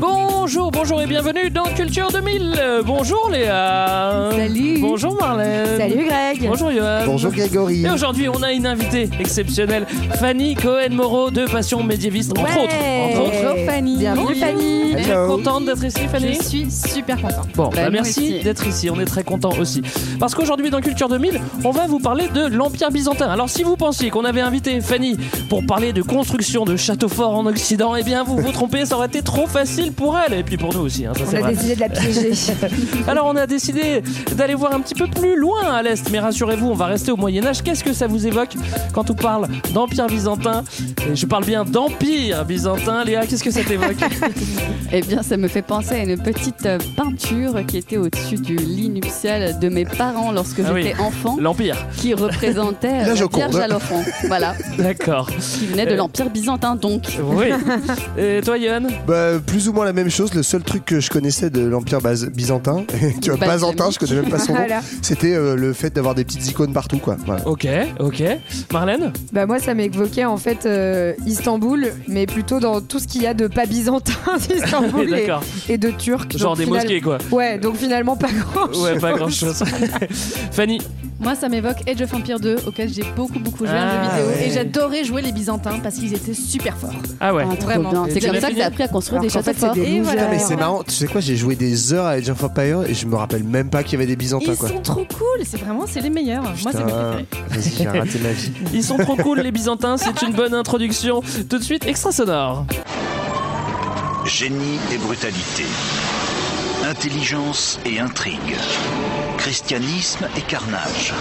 Bonjour, bonjour et bienvenue dans Culture 2000. Euh, bonjour Léa. Salut. Bonjour Marlène. Salut Greg. Bonjour Johan. Bonjour Grégory. Et aujourd'hui, on a une invitée exceptionnelle, Fanny Cohen-Moreau de Passion médiéviste, entre Ouais. autres. Entre autres. Bonjour Fanny. Bienvenue Fanny. Hello. contente d'être ici, Fanny Je suis super contente. Bon, Bah, bah, merci d'être ici, on est très content aussi. Parce qu'aujourd'hui dans Culture 2000, on va vous parler de l'Empire byzantin. Alors si vous pensiez qu'on avait invité Fanny pour parler de construction de châteaux forts en Occident, eh bien vous vous trompez, ça aurait été trop facile pour elle et puis pour nous aussi. hein, ça, On a vrai. décidé de la piéger. Alors on a décidé d'aller voir un petit peu plus loin à l'est, mais rassurez-vous, on va rester au Moyen Âge. Qu'est-ce que ça vous évoque quand on parle d'Empire byzantin? Et je parle bien d'Empire byzantin. Léa, qu'est-ce que ça t'évoque? Eh bien, ça me fait penser à une petite euh, peinture qui était au-dessus du lit nuptial de mes parents lorsque Ah oui. j'étais enfant, L'Empire. qui représentait euh, La. Vierge à l'enfant. Voilà, D'accord. qui venait de l'Empire byzantin, donc. Oui. Et toi, Yann Bah, plus ou moins la même chose. Le seul truc que je connaissais de l'Empire byzantin, tu vois, byzantin, je connais même pas son nom, Voilà. c'était euh, le fait d'avoir des petites icônes partout, quoi. Voilà. Ok, ok. Marlène? Bah moi ça m'évoquait en fait euh, Istanbul, mais plutôt dans tout ce qu'il y a de pas byzantin d'Istanbul et, D'accord. et de turc. Genre Donc, des final- mosquées, quoi. Ouais, donc finalement pas grand chose. Ouais, pas grand chose. Fanny? Moi, ça m'évoque Age of Empire 2, auquel j'ai beaucoup, beaucoup joué Ah, en jeu vidéo. ouais. Et j'adorais jouer les Byzantins parce qu'ils étaient super forts. Ah ouais. Ah, trop Vraiment. bien. C'est tu comme l'as ça que fini t'as appris à construire Alors des qu'en châteaux fait, c'est des voilà. Mais c'est marrant, tu sais quoi, j'ai joué des heures à Age of Empires et je me rappelle même pas qu'il y avait des byzantins, Ils quoi. sont trop cool, c'est vraiment, c'est les meilleurs. Moi, c'est mes préférés. vas-y, j'ai raté ma vie. Ils sont trop cool, les Byzantins. C'est une bonne introduction. Tout de suite, extra sonore. Génie et brutalité. Intelligence et intrigue. Christianisme et carnage.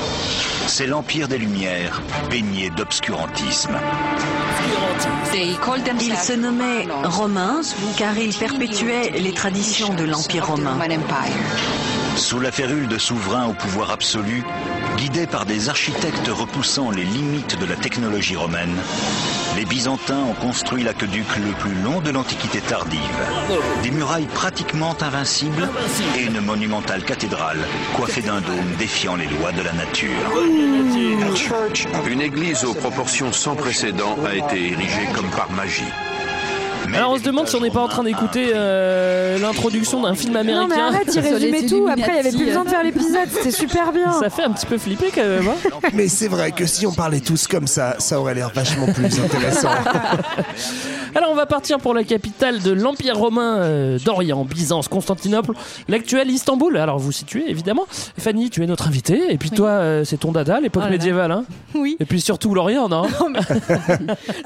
C'est l'Empire des Lumières, baigné d'obscurantisme. Ils se nommaient romains car ils perpétuaient les traditions de l'Empire romain. Sous la férule de souverains au pouvoir absolu, guidés par des architectes repoussant les limites de la technologie romaine, les Byzantins ont construit l'aqueduc le plus long de l'Antiquité tardive. Des murailles pratiquement invincibles et une monumentale cathédrale coiffée d'un dôme défiant les lois de la nature. Une église aux proportions sans précédent a été érigée comme par magie. Mais Alors on se demande si on n'est pas en train d'écouter euh, l'introduction d'un film Non mais américain. arrête, il résumait tout. Après il y avait plus besoin de faire l'épisode. C'était super bien. Ça fait un petit peu flipper quand même. hein. Mais c'est vrai que si on parlait tous comme ça, ça aurait l'air vachement plus intéressant. Alors on va partir pour la capitale de l'Empire romain euh, d'Orient, Byzance, Constantinople, l'actuel Istanbul. Alors vous situez évidemment. Fanny, tu es notre invitée. Et puis toi, euh, c'est ton dada, l'époque Oh médiévale. Hein Oui, et puis surtout l'Orient, non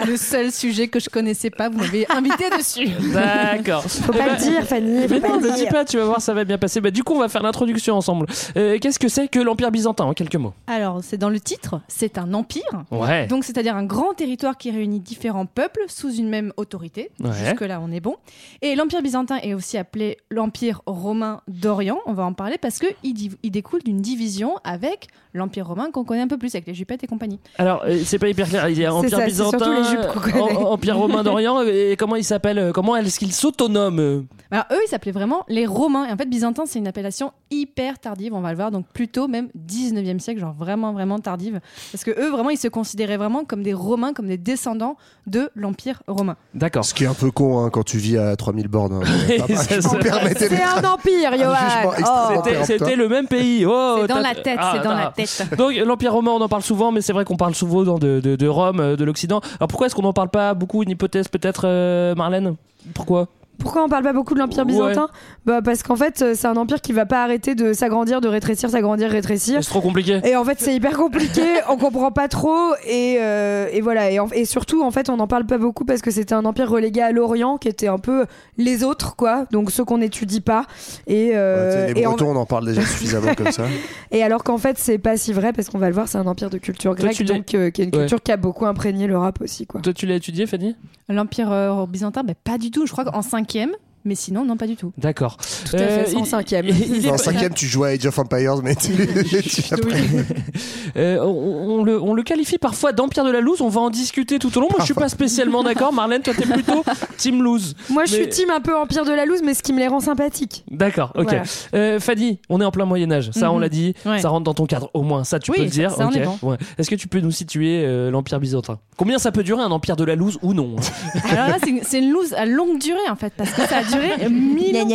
le seul sujet que je connaissais pas, vous m'avez invité dessus. D'accord. Faut Eh pas ben, le dire Fanny. Mais Faut pas non, le ne dis pas, tu vas voir, ça va bien passer. Bah, du coup, on va faire l'introduction ensemble. Euh, Qu'est-ce que c'est que l'Empire byzantin en quelques mots? Alors, c'est dans le titre, c'est un empire. Ouais. Donc, c'est-à-dire un grand territoire qui réunit différents peuples sous une même autorité. Ouais. Jusque-là, on est bon. Et l'Empire byzantin est aussi appelé l'Empire romain d'Orient. On va en parler parce qu'il il découle d'une division avec l'Empire romain qu'on connaît un peu plus, avec les Jupettes et compagnie. Alors, euh, c'est pas hyper clair. Il y a Empire ça, byzantin, les jupes Empire romain d'Orient. Et comment il s'appelle euh, Comment est-ce qu'il s'autonome euh Alors, eux, ils s'appelaient vraiment les Romains. Et en fait, byzantin, c'est une appellation hyper tardive, on va le voir. Donc, plutôt même 19e siècle, genre vraiment, vraiment tardive. Parce que eux, vraiment, ils se considéraient vraiment comme des Romains, comme des descendants de l'Empire romain. D'accord. Ce qui est un peu con hein, quand tu vis à 3000 bornes. hein. C'est un empire, Johan. Oh. C'était- le même pays. Oh, C'est dans la tête, Ah, c'est dans la ah. tête. Donc l'Empire romain, on en parle souvent, mais c'est vrai qu'on parle souvent dans de, de- de Rome, euh, de l'Occident. Alors pourquoi est-ce qu'on n'en parle pas beaucoup Une hypothèse peut-être, euh, Marlène? Pourquoi? Pourquoi on parle pas beaucoup de l'Empire byzantin? Bah parce qu'en fait euh, c'est un empire qui va pas arrêter de s'agrandir, de rétrécir, s'agrandir, rétrécir. C'est trop compliqué. Et en fait c'est hyper compliqué, on comprend pas trop et, euh, et voilà et, en- et surtout en fait on n'en parle pas beaucoup parce que c'était un empire relégué à l'Orient qui était un peu les autres quoi, donc ceux qu'on n'étudie pas et, euh, Ouais, les et en- on en parle déjà suffisamment comme ça. et alors qu'en fait c'est pas si vrai parce qu'on va le voir c'est un empire de culture grecque donc euh, qui est une Ouais. culture qui a beaucoup imprégné l'Europe aussi quoi. Toi, tu l'as étudié, Fanny? L'Empire euh, byzantin, bah, pas du tout. Je crois qu'en cinquième, mais sinon, non, pas du tout. D'accord. Tout à fait, Euh, c'est en il- cinquième. En cinquième, tu joues à Age of Empires, mais tu, tu. Euh, on, on le, on le qualifie parfois d'empire de la loose. On va en discuter tout au long. Moi, je suis pas spécialement d'accord. Marlène, toi, t'es plutôt team loose. Moi, je suis team un peu empire de la loose, mais ce qui me les rend sympathiques. D'accord, ok. Voilà. Euh, Fadi, on est en plein Moyen Âge. Ça, on Mhm. l'a dit. Ouais. Ça rentre dans ton cadre. Au moins, ça, tu Oui, peux le dire. ça, bon. Ouais. Est-ce que tu peux nous situer euh, l'empire byzantin? Combien ça peut durer un empire de la loose ou non? Alors là, c'est une, c'est une loose à longue durée en fait, parce que ça a duré mille ans.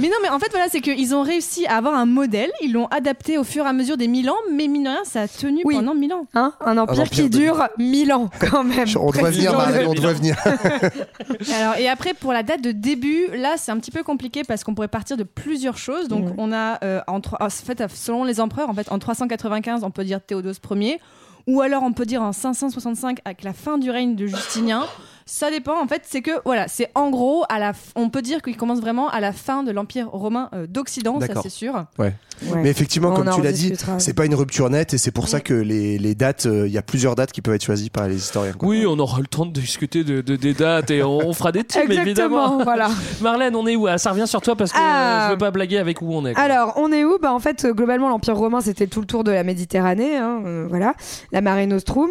Mais non, mais en fait, voilà, c'est qu'ils ont réussi à avoir un modèle, ils l'ont adapté au fur et à mesure des mille ans, mais mine de rien, ça a tenu Oui. pendant mille ans. Hein un empire, empire qui de- dure 1000 ans, quand même. On devrait venir, on devrait venir. Alors, et après, pour la date de début, là, c'est un petit peu compliqué parce qu'on pourrait partir de plusieurs choses. Donc, on a, euh, en fait, selon les empereurs, en fait, en 395, on peut dire Théodose Ier, ou alors on peut dire en 565 avec la fin du règne de Justinien. Ça dépend, en fait, c'est que, voilà, c'est en gros, à la f- on peut dire qu'il commence vraiment à la fin de l'Empire romain euh, d'Occident, ça c'est sûr. Ouais. Ouais. Mais effectivement, On comme tu l'as dit, c'est pas une rupture nette et c'est pour ça que les, les dates, euh, il y a plusieurs dates qui peuvent être choisies par les historiens. quoi. Oui, on aura le temps de discuter de, de- des dates et on, on fera des teams, Exactement, évidemment. voilà. Marlène, on est où? Ah, Ça revient sur toi parce que Ah. euh, je veux pas blaguer avec où on est. quoi. Alors, on est où? Bah, En fait, euh, globalement, l'Empire romain, c'était tout le tour de la Méditerranée, hein, euh, voilà, la Mare Nostrum.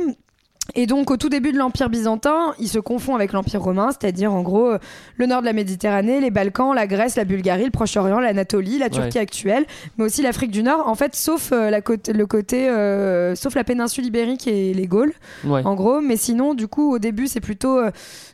Et donc, au tout début de l'Empire byzantin, il se confond avec l'Empire romain, c'est-à-dire en gros euh, le nord de la Méditerranée, les Balkans, la Grèce, la Bulgarie, le Proche-Orient, l'Anatolie, la Turquie Ouais. actuelle, mais aussi l'Afrique du Nord. En fait, sauf euh, la côte, le côté, euh, sauf la péninsule ibérique et les Gaules, Ouais. en gros. Mais sinon, du coup, au début, c'est plutôt euh,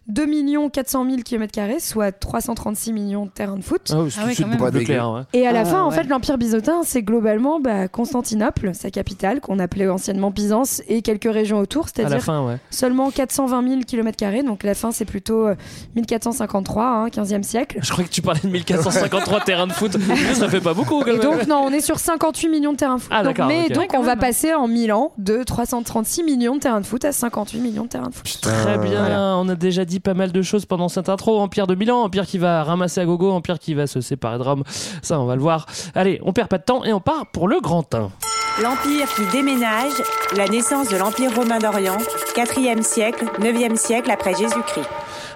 2 400 000 km, soit 336 millions de terrains de foot. Ah oui, Ah oui, quand même. clair. ouais. Et à la Ah, fin, en fait, l'Empire byzantin, c'est globalement bah, Constantinople, sa capitale, qu'on appelait anciennement Byzance, et quelques régions autour, À la c'est-à-dire fin, ouais. seulement 420 000 km. Donc la fin, c'est plutôt euh, 1453, hein, 15e siècle. Je crois que tu parlais de 1453 terrains de foot. ça fait pas beaucoup quand Et même. donc, non, on est sur 58 millions de terrains de foot. Ah, Donc, mais donc, on va passer en 1000 ans de 336 millions de terrains de foot à 58 millions de terrains de foot. Très bien, Voilà. on a déjà dit pas mal de choses pendant cette intro. Empire de Milan, Empire qui va ramasser à gogo, Empire qui va se séparer de Rome. Ça, on va le voir. Allez, on perd pas de temps et on part pour le grand 1. L'Empire qui déménage, la naissance de l'Empire romain d'Orient, 4e siècle, 9e siècle après Jésus-Christ.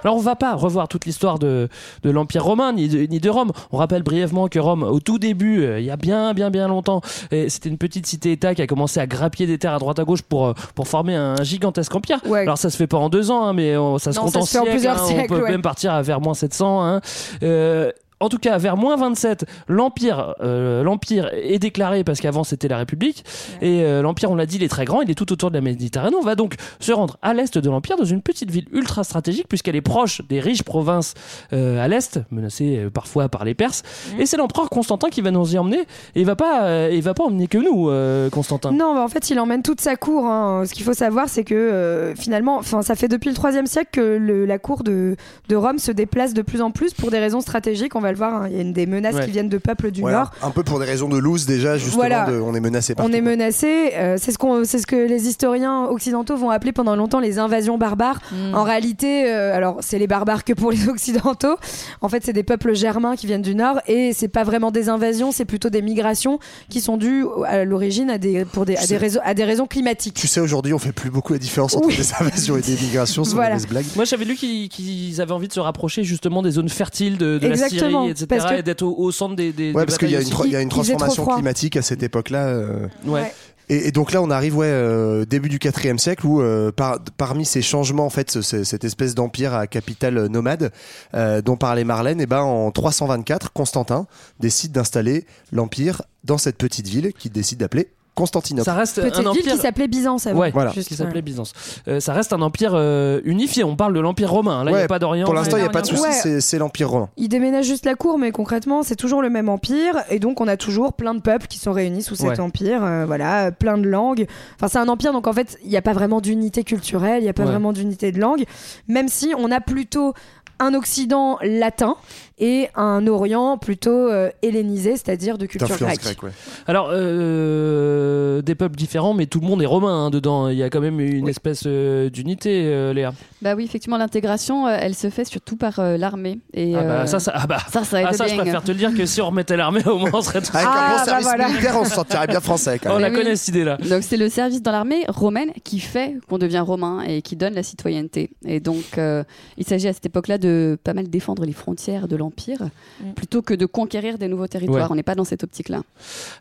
Alors on va pas revoir toute l'histoire de, de l'Empire romain ni de, ni de Rome. On rappelle brièvement que Rome, au tout début, euh, il y a bien bien bien longtemps, c'était une petite cité-État qui a commencé à grappiller des terres à droite à gauche pour, euh, pour former un gigantesque empire. Ouais. Alors ça se fait pas en deux ans, hein, mais euh, ça se Non, compte ça en se fait en plusieurs hein. siècles, on peut ouais. même partir à vers moins 700. hein. Euh, en tout cas, vers moins 27, l'empire, euh, l'empire est déclaré parce qu'avant c'était la République et euh, l'empire, on l'a dit, il est très grand, il est tout autour de la Méditerranée. On va donc se rendre à l'est de l'empire, dans une petite ville ultra stratégique puisqu'elle est proche des riches provinces euh, à l'est, menacées parfois par les Perses. Et c'est l'empereur Constantin qui va nous y emmener. Et il va pas, il va pas emmener que nous, Constantin. Non, bah, en fait, il emmène toute sa cour. hein. Ce qu'il faut savoir, c'est que euh, finalement, enfin, ça fait depuis le 3 siècle que le- la cour de, de Rome se déplace de plus en plus pour des raisons stratégiques. On va le voir, hein. il y a une des menaces Ouais. qui viennent de peuples du Voilà, Nord. un peu pour des raisons de loose déjà, justement, Voilà. de- on est menacé par On est menacé. euh, c'est ce qu'on, c'est ce que les historiens occidentaux vont appeler pendant longtemps les invasions barbares. Mm. En réalité, euh, alors c'est les barbares que pour les occidentaux. En fait, c'est des peuples germains qui viennent du nord et c'est pas vraiment des invasions, c'est plutôt des migrations qui sont dues à l'origine à des pour des, à des raisons à des raisons climatiques. Tu sais, aujourd'hui, on fait plus beaucoup la différence entre Oui. des invasions et des migrations, c'est une Voilà. blague. Moi, j'avais lu qu'ils avaient envie de se rapprocher justement des zones fertiles de, de la Exactement, etc. parce que- Et d'être au, au centre des, des Ouais, parce qu'il y a une, y a transformation climatique à cette époque-là. euh. Ouais. Et, et donc là, on arrive ouais, euh, début du 4 siècle où euh, par- parmi ces changements, en fait, ce- ce- cette espèce d'empire à capitale nomade euh, dont parlait Marlène, et ben en 324, Constantin décide d'installer l'empire dans cette petite ville qu'il décide d'appeler Constantinople. Ça reste Petite un ville empire qui s'appelait Byzance avant. Ouais, Voilà. Juste, qui s'appelait ouais. Byzance. Euh, ça reste un empire euh, unifié. On parle de l'empire romain. Là, il n'y a pas d'Orient. Pour l'instant, il n'y a pas de souci, Ouais. c'est- l'empire romain. Il déménage juste la cour, mais concrètement, c'est toujours le même empire, et donc on a toujours plein de peuples qui sont réunis sous cet Ouais. empire, euh, voilà, euh, plein de langues. Enfin, c'est un empire, donc en fait, il n'y a pas vraiment d'unité culturelle, il n'y a pas Ouais. vraiment d'unité de langue, même si on a plutôt un Occident latin et un Orient plutôt euh, hellénisé, c'est-à-dire de culture grecque. grecque, ouais. Alors, euh, des peuples différents, mais tout le monde est romain hein, dedans. Il y a quand même une espèce euh, d'unité, euh, Léa. Bah oui, effectivement, l'intégration, euh, elle se fait surtout par euh, l'armée. Et, Ah bah, euh, ça, ça, ah bah, ça, ça ah, ça, je préfère te le dire que si on remettait l'armée, au moins on serait tous. Avec un Ah, bon bah service voilà. militaire, on se sentirait bien français quand on la oui. connaît cette idée-là. Donc c'est le service dans l'armée romaine qui fait qu'on devient romain et qui donne la citoyenneté. Et donc euh, il s'agit à cette époque-là de pas mal défendre les frontières de l'Empire plutôt que de conquérir des nouveaux territoires. Ouais. On n'est pas dans cette optique-là.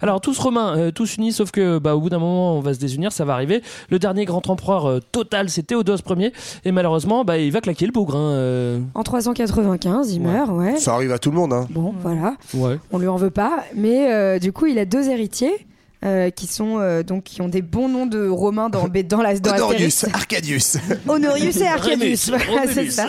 Alors tous romains, euh, tous unis, sauf que bah, au bout d'un moment on va se désunir, ça va arriver. Le dernier grand empereur euh, total c'est Théodose Ier et malheureusement bah, il va claquer le bougre. hein, euh. En 395, il meurt, ouais. Ça arrive à tout le monde. Hein. Bon, voilà. Ouais. On lui en veut pas, mais euh, du coup, il a deux héritiers. Euh, qui sont euh, donc qui ont des bons noms de romains dans, dans la dans Honorius, Astérix. Arcadius. Honorius et Arcadius. Rémus, Voilà, c'est ça.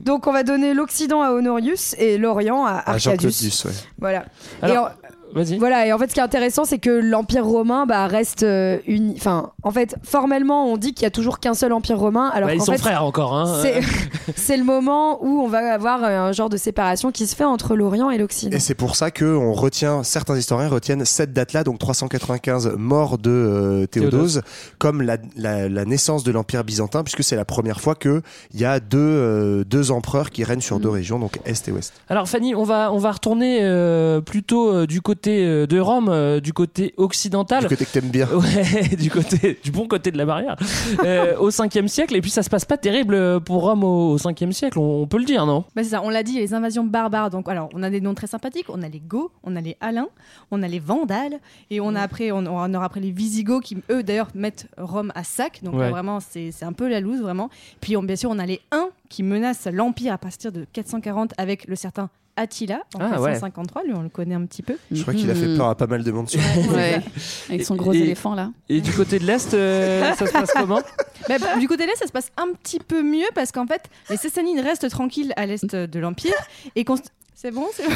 Donc on va donner l'Occident à Honorius et l'Orient à Jean-Claude Arcadius. Duss, ouais. Voilà. Alors, et en- Vas-y. Voilà, et en fait, ce qui est intéressant, c'est que l'Empire romain bah, reste euh, uni. Enfin, en fait, formellement, on dit qu'il y a toujours qu'un seul Empire romain. Alors Bah, ils sont fait, frères encore. Hein. c'est- c'est le moment où on va avoir euh, un genre de séparation qui se fait entre l'Orient et l'Occident. Et c'est pour ça que on retient, certains historiens retiennent cette date-là, donc 395, mort de euh, Théodose, comme la, la- la naissance de l'Empire byzantin, puisque c'est la première fois qu'il y a deux, euh, deux empereurs qui règnent sur deux régions, donc Est et Ouest. Alors Fanny, on va on va retourner euh, plutôt euh, du côté euh, de Rome, euh, du côté occidental. Du côté que t'aimes bien. Ouais, du côté du bon côté de la barrière. Euh, au 5e siècle et puis ça se passe pas terrible pour Rome au, au 5e siècle, on, on peut le dire, non? Bah, c'est ça, on l'a dit, les invasions barbares. Donc, alors, on a des noms très sympathiques. On a les Goths, on a les Alains, on a les Vandales, et on a après, on, on aura après les Visigoths qui, eux, d'ailleurs, mettent Rome à sac. Donc, Ouais. vraiment, c'est c'est un peu la loose, vraiment. Puis, on- bien sûr, on a les Huns qui menacent l'Empire à partir de 440 avec le certain Attila en Ah, ouais. 453. Lui, on le connaît un petit peu. Je crois qu'il a fait peur à pas mal de monde. sur- Ouais. Avec son gros Et- éléphant là. Et du côté de l'Est, euh, ça se passe comment? Bah, du côté de l'Est, ça se passe un petit peu mieux parce qu'en fait, les Sassanines restent tranquilles à l'Est de l'Empire. et C'est bon, c'est bon.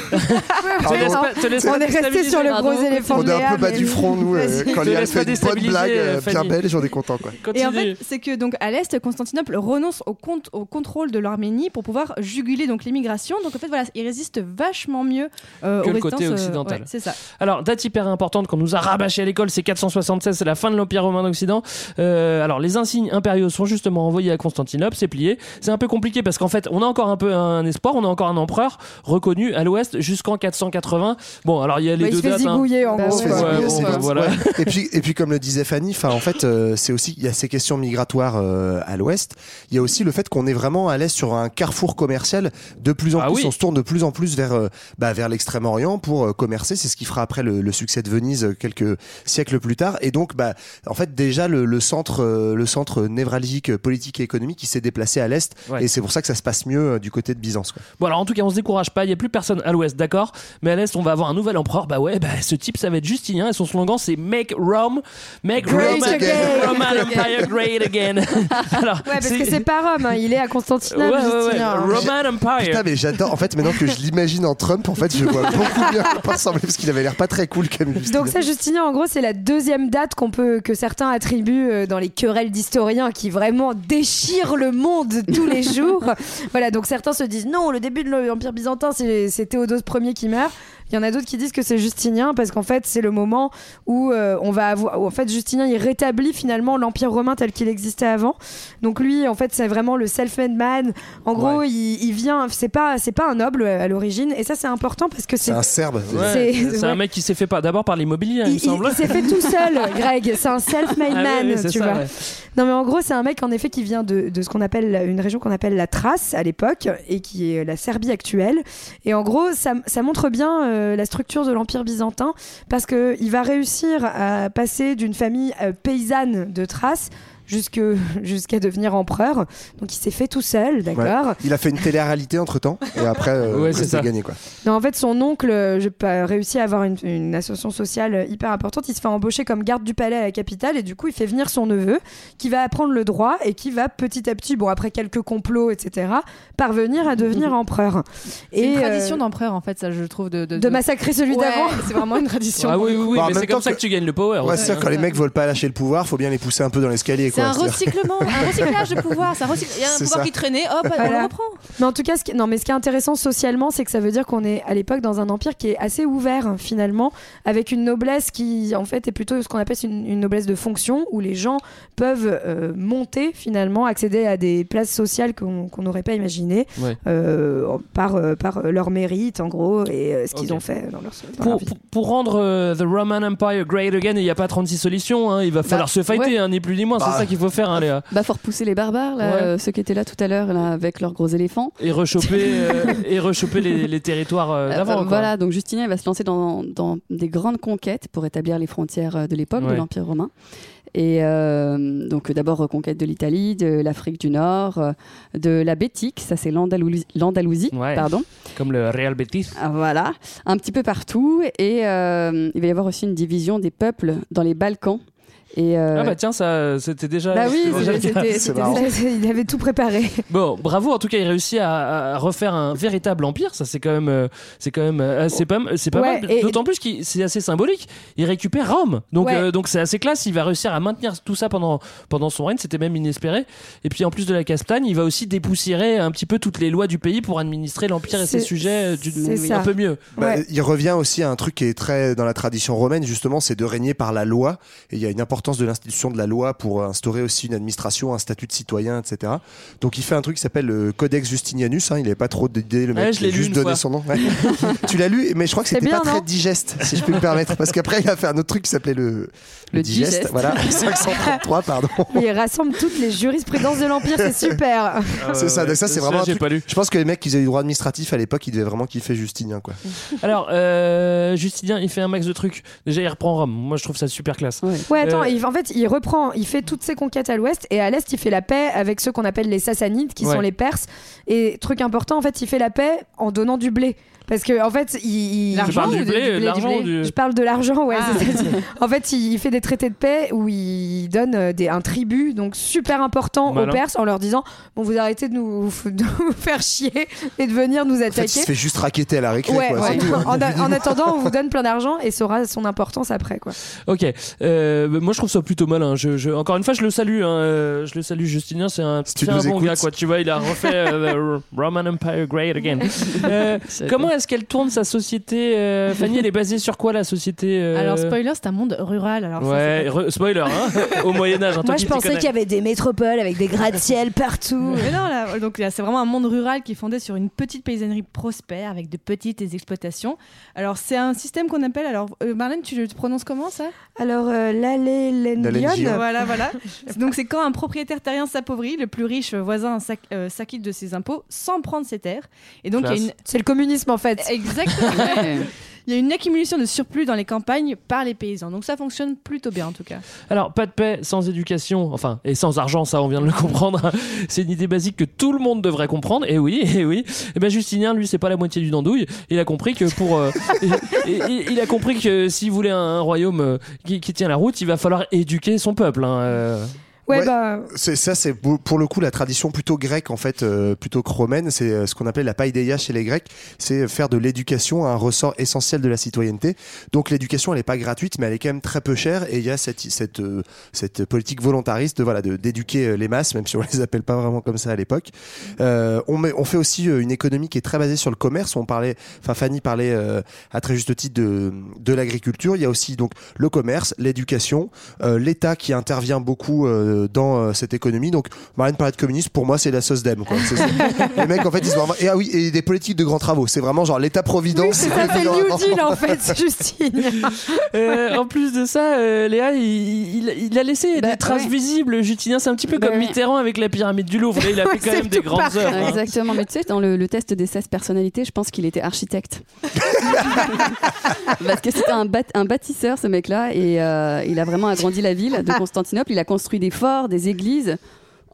Te laisse pas- te laisse On est resté sur le Pardon. gros éléphant On est un Léa, peu bas mais- du front, nous, euh, quand Te il a laisse fait une bonne blague euh, bien Fanny. belge, on est content. Quoi. Et en fait, c'est que donc à l'est, Constantinople renonce au, compte, au contrôle de l'Arménie pour pouvoir juguler donc l'immigration. Donc en fait, voilà, il résiste vachement mieux euh, Que aux le côté euh, occidental. ouais, c'est ça. Alors, date hyper importante qu'on nous a rabâché à l'école, c'est 476, c'est la fin de l'Empire romain d'Occident. Euh, alors, les insignes impériaux sont justement envoyés à Constantinople, c'est plié. C'est un peu compliqué parce qu'en fait, on a encore un peu un espoir, on a encore un empereur reconnu à l'ouest jusqu'en 480. Bon, alors il y a les Bah, il deux se fait dates. hein. en Bah gros. Ouais, bon, voilà. Ouais. Et puis, et puis comme le disait Fanny, en fait, euh, c'est aussi il y a ces questions migratoires euh, à l'Ouest. Il y a aussi le fait qu'on est vraiment à l'est sur un carrefour commercial. De plus en Ah plus, oui. on se tourne de plus en plus vers euh, bah, vers l'extrême-orient pour euh, commercer. C'est ce qui fera après le, le succès de Venise quelques siècles plus tard. Et donc, bah, en fait, déjà le, le centre euh, le centre névralgique politique et économique, il s'est déplacé à l'est. Ouais. Et c'est pour ça que ça se passe mieux euh, du côté de Byzance. Quoi. Bon, alors en tout cas, on se décourage pas, il y a plus personne à l'ouest, d'accord? Mais à l'est, on va avoir un nouvel empereur. Bah ouais, bah ce type, ça va être Justinien et son slogan, c'est Make Rome, Make Great Roman, again. Roman Empire Great Again. alors, Ouais, parce que c'est pas Rome, hein, il est à Ouais, Constantinople. ouais, ouais, Justinien. Roman Empire. Putain, mais j'adore. En fait, maintenant que je l'imagine en Trump, en fait, je vois beaucoup bien à quoi ressembler parce qu'il avait l'air pas très cool comme Justinien. Donc ça, Justinien, en gros, c'est la deuxième date qu'on peut que certains attribuent euh, dans les querelles d'historiens qui vraiment déchirent le monde tous les jours. voilà, donc certains se disent non, le début de l'Empire byzantin, c'est c'est Théodose Ier qui meurt. Il y en a d'autres qui disent que c'est Justinien parce qu'en fait c'est le moment où euh, on va avoir où, en fait Justinien il rétablit finalement l'empire romain tel qu'il existait avant. Donc lui en fait c'est vraiment le self-made man. En gros Ouais. il, il vient c'est pas c'est pas un noble à l'origine et ça c'est important parce que C'est c'est un Serbe. Ouais, C'est- c'est ouais. un mec qui s'est fait pas d'abord par l'immobilier, il, il, me semble. il- s'est fait tout seul, Greg. C'est un self-made Ah man, tu ça, vois. ouais. Non, mais en gros, c'est un mec en effet qui vient de, de ce qu'on appelle une région qu'on appelle la Thrace à l'époque et qui est la Serbie actuelle. Et en gros, ça, ça montre bien euh, la structure de l'Empire byzantin parce que il va réussir à passer d'une famille euh, paysanne de Thrace jusque jusqu'à devenir empereur. Donc il s'est fait tout seul, d'accord. Ouais. Il a fait une télé-réalité entre temps et après, euh, Ouais, c'est gagné quoi. Non, en fait, son oncle, euh, j'ai pas réussi à avoir une, une association sociale hyper importante. Il se fait embaucher comme garde du palais à la capitale et du coup, il fait venir son neveu qui va apprendre le droit et qui va petit à petit, bon, après quelques complots, etc., parvenir à devenir empereur. C'est une Et, tradition euh, d'empereur, en fait, ça, je trouve. De, de massacrer celui Ouais, d'avant. C'est vraiment une tradition. Ah oui, oui, oui, Bah, mais c'est comme ça que que- tu gagnes le power. Ouais, c'est sûr, hein. quand les mecs veulent pas lâcher le pouvoir, faut bien les pousser un peu dans l'escalier C'est un C'est-à-dire- recyclement, un recyclage de pouvoir. c'est un recyc- Il y a un pouvoir ça. qui traînait, hop, on le reprend. Mais en tout cas, ce qui, non, mais ce qui est intéressant socialement, c'est que ça veut dire qu'on est à l'époque dans un empire qui est assez ouvert finalement, avec une noblesse qui en fait est plutôt ce qu'on appelle une, une noblesse de fonction, où les gens peuvent euh, monter finalement, accéder à des places sociales qu'on n'aurait pas imaginées Ouais. euh, par, euh, par leur mérite en gros et euh, ce qu'ils ont fait dans leur, dans leur Pour, vie. pour, pour rendre euh, The Roman Empire great again, il n'y a pas 36 solutions. hein. Il va falloir se fighter, ouais. hein, ni plus ni moins. Bah, ça qu'il faut faire, hein, Léa. Bah, faut repousser les barbares, là, Ouais. euh, ceux qui étaient là tout à l'heure, là, avec leurs gros éléphants. Et rechoper, euh, et rechoper les, les territoires euh, Euh, d'avant. voilà, donc Justinien il va se lancer dans, dans des grandes conquêtes pour établir les frontières de l'époque Ouais. de l'Empire romain. Et euh, donc d'abord reconquête de l'Italie, de l'Afrique du Nord, euh, de la Bétique, ça c'est l'Andalousie, Ouais. pardon. Comme le Real Betis. Ah, Voilà, un petit peu partout. Et euh, il va y avoir aussi une division des peuples dans les Balkans. Et, euh, Ah bah tiens, ça, c'était déjà. Bah oui. Il avait tout préparé. Bon, bravo. En tout cas, il réussit à, à refaire un véritable empire. Ça, c'est quand même, euh, c'est quand même, euh, c'est pas, c'est pas Ouais, mal. et- D'autant plus que c'est assez symbolique. Il récupère Rome, donc, Ouais. euh, donc c'est assez classe. Il va réussir à maintenir tout ça pendant pendant son règne. C'était même inespéré. Et puis en plus de la castagne, il va aussi dépoussiérer un petit peu toutes les lois du pays pour administrer l'empire et ses sujets euh, un ça. peu mieux. Bah, Il revient aussi à un truc qui est très dans la tradition romaine, justement, c'est de régner par la loi. Et il y a une importance de l'institution de la loi pour instaurer aussi une administration, un statut de citoyen, etc. Donc il fait un truc qui s'appelle le Codex Justinianus. Hein, il n'avait pas trop d'idées, le mec. Ouais, je l'ai juste une donné fois. son nom. Ouais. tu l'as lu, mais je crois que C'est c'était pas très digeste, si je peux me permettre. Parce qu'après, il a fait un autre truc qui s'appelait le, Le digeste. digeste. Voilà, 533, pardon. Il rassemble toutes les jurisprudences de l'Empire, c'est super. c'est ça, donc ça c'est vraiment un j'ai truc- pas lu. Je pense que les mecs qui faisaient du droit administratif à l'époque, ils devaient vraiment kiffer Justinien, quoi. Alors, euh, Justinien, il fait un max de trucs. Déjà, il reprend Rome. Moi, je trouve ça super classe. Ouais, attends, Euh, il- en fait, il reprend, il fait toutes ses conquêtes à l'ouest et à l'est, il fait la paix avec ceux qu'on appelle les Sassanides, qui Ouais. sont les Perses. Et truc important, en fait, il fait la paix en donnant du blé. Parce que en fait, il, L'argent Tu parles du blé, du blé, de l'argent du blé ou du- Je parle de l'argent, ouais. Ah. en fait, il, fait des traités de paix où il donne euh, des, un tribut, donc super important Malin. aux Perses, en leur disant bon, vous arrêtez de nous, de nous faire chier et de venir nous En fait, attaquer. il se fait juste raqueter à la récré, Ouais, quoi. ouais. c'est tout, hein. en, a- en attendant, on vous donne plein d'argent et ça aura son importance après, quoi. Ok, euh, moi je trouve ça plutôt malin. Je, je- encore une fois, je le salue. hein, euh, je le salue, Justinien. C'est un, tu c'est un bon écoutes. gars, quoi. Tu vois, il a refait euh, the Roman Empire great again. Euh, comment est-ce qu'elle tourne sa société euh, Fanny, elle est basée sur quoi la société euh, Alors, spoiler, c'est un monde rural. Alors Ouais, spoiler, hein, au Moyen-Âge. Moi, je pensais qu'il y avait des métropoles avec des gratte-ciel partout. Mais non, là, donc là, c'est vraiment un monde rural qui est fondé sur une petite paysannerie prospère avec de petites exploitations. Alors c'est un système qu'on appelle. Alors euh, Marlène, tu le prononces comment ça? Alors euh, l'allélendion. Voilà, voilà. donc c'est quand un propriétaire terrien s'appauvrit, le plus riche voisin s'ac- euh, s'acquitte de ses impôts sans prendre ses terres. Et donc une C'est le communisme en fait. Exactement. Il y a une accumulation de surplus dans les campagnes par les paysans. Donc ça fonctionne plutôt bien en tout cas. Alors, pas de paix sans éducation, enfin, et sans argent, ça on vient de le comprendre. C'est une idée basique que tout le monde devrait comprendre. Et oui, et oui. Et ben Justinien, lui, c'est pas la moitié du dandouille. Il a compris que pour, euh, et- et- il a compris que s'il voulait un, un royaume euh, qui, qui tient la route, il va falloir éduquer son peuple. hein, euh. Ouais, Ouais. bah. Ça, c'est pour le coup la tradition plutôt grecque en fait, euh, plutôt que romaine. C'est euh, ce qu'on appelle la paideia chez les Grecs. C'est faire de l'éducation un ressort essentiel de la citoyenneté. Donc l'éducation, elle est pas gratuite, mais elle est quand même très peu chère. Et il y a cette cette euh, cette politique volontariste de voilà d'éduquer euh, les masses, même si on les appelle pas vraiment comme ça à l'époque. Euh, on met, on fait aussi euh, une économie qui est très basée sur le commerce. On parlait, enfin Fanny parlait euh, à très juste titre de de l'agriculture. Il y a aussi donc le commerce, l'éducation, euh, l'État qui intervient beaucoup euh, dans euh, cette économie. Donc, Marlène parlait de communisme, pour moi, c'est la sauce quoi. Les mecs, en fait, ils sont vraiment. Et ah oui, et des politiques de grands travaux. C'est vraiment genre l'État-providence. Oui, c'est ça, c'est le New Deal en fait, Justine. Euh, en plus de ça, euh, Léa, il, il- il a laissé Bah, des traces ouais. visibles. Justinien, c'est un petit peu Bah comme ouais. Mitterrand avec la pyramide du Louvre. Il a fait quand même des grandes œuvres. hein. Exactement, mais tu sais, dans le, le test des 16 personnalités, je pense qu'il était architecte. Parce que c'était un, bat- un bâtisseur, ce mec-là, et euh, il a vraiment agrandi la ville de Constantinople. Il a construit des forts, des églises.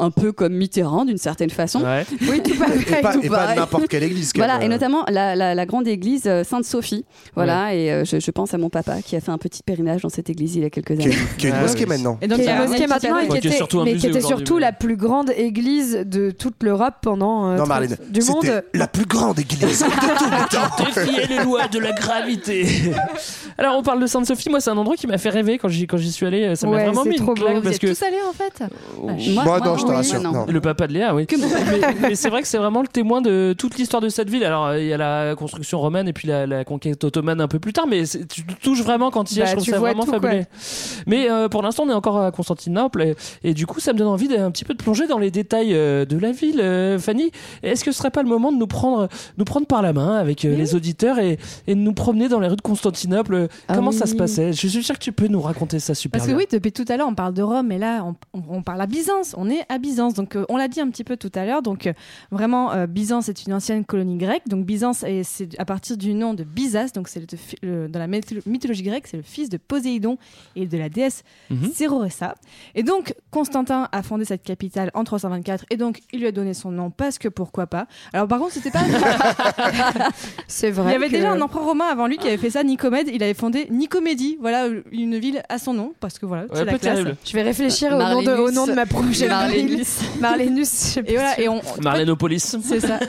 Un peu comme Mitterrand d'une certaine façon. Ouais. Oui, tout pareil. Et pas, tout et pas n'importe quelle église. Voilà, même. et notamment la, la- la grande église euh, Sainte-Sophie. Voilà, et euh, je, je pense à mon papa qui a fait un petit pèlerinage dans cette église il y a quelques années. qui est une Ah, mosquée oui. maintenant. Et donc Qui il y est a une un mosquée maintenant et qui était, surtout un mais qui était surtout la plus grande église de toute l'Europe pendant euh, Non, 30 Marlène, du monde. la plus grande église de tout le temps. Défier les lois de la gravité. Alors, on parle de Sainte-Sophie. Moi, c'est un endroit qui m'a fait rêver quand j'y, quand j'y suis allé. Ça m'a Ouais, vraiment mis trop une claque parce êtes que. tous allés en fait? Moi, Moi, non, je te rassure. non. Le papa de Léa, oui. mais mais c'est vrai que c'est vraiment le témoin de toute l'histoire de cette ville. Alors, il y a la construction romaine et puis la, la conquête ottomane un peu plus tard, mais tu touches vraiment quand il y es, Bah, je trouve ça vraiment tout, fabuleux. quoi. Mais euh, pour l'instant, on est encore à Constantinople et, et du coup, ça me donne envie d'un petit peu de plonger dans les détails euh, de la ville. Euh, Fanny, est-ce que ce serait pas le moment de nous prendre, nous prendre par la main avec euh, les auditeurs et, et de nous promener dans les rues de Constantinople? Ah Comment ça se passait? Je suis sûr que tu peux nous raconter ça super Parce que oui, depuis tout à l'heure, on parle de Rome, mais là, on, on- on parle à Byzance. On est à Byzance. Donc, euh, on l'a dit un petit peu tout à l'heure. Donc, euh, vraiment, euh, Byzance est une ancienne colonie grecque. Donc, Byzance, est- c'est à partir du nom de Byzas. Donc, c'est dans la mytholo- mythologie grecque, c'est le fils de Poséidon et de la déesse Mhm. Céroressa. Et donc, Constantin a fondé cette capitale en 324. Et donc, il lui a donné son nom parce que pourquoi pas. Alors, par contre, c'était pas. C'est Il vrai. y avait que- déjà un empereur romain avant lui qui avait fait ça, Nicomède. Il avait fondé Nicomédie, voilà une ville à son nom parce que voilà, c'est la classe. terrible. Je vais réfléchir au nom, de, au nom de ma prochaine ville. Marlénus. Marlénus. je sais Et voilà, pas et on, Marlénopolis. c'est ça.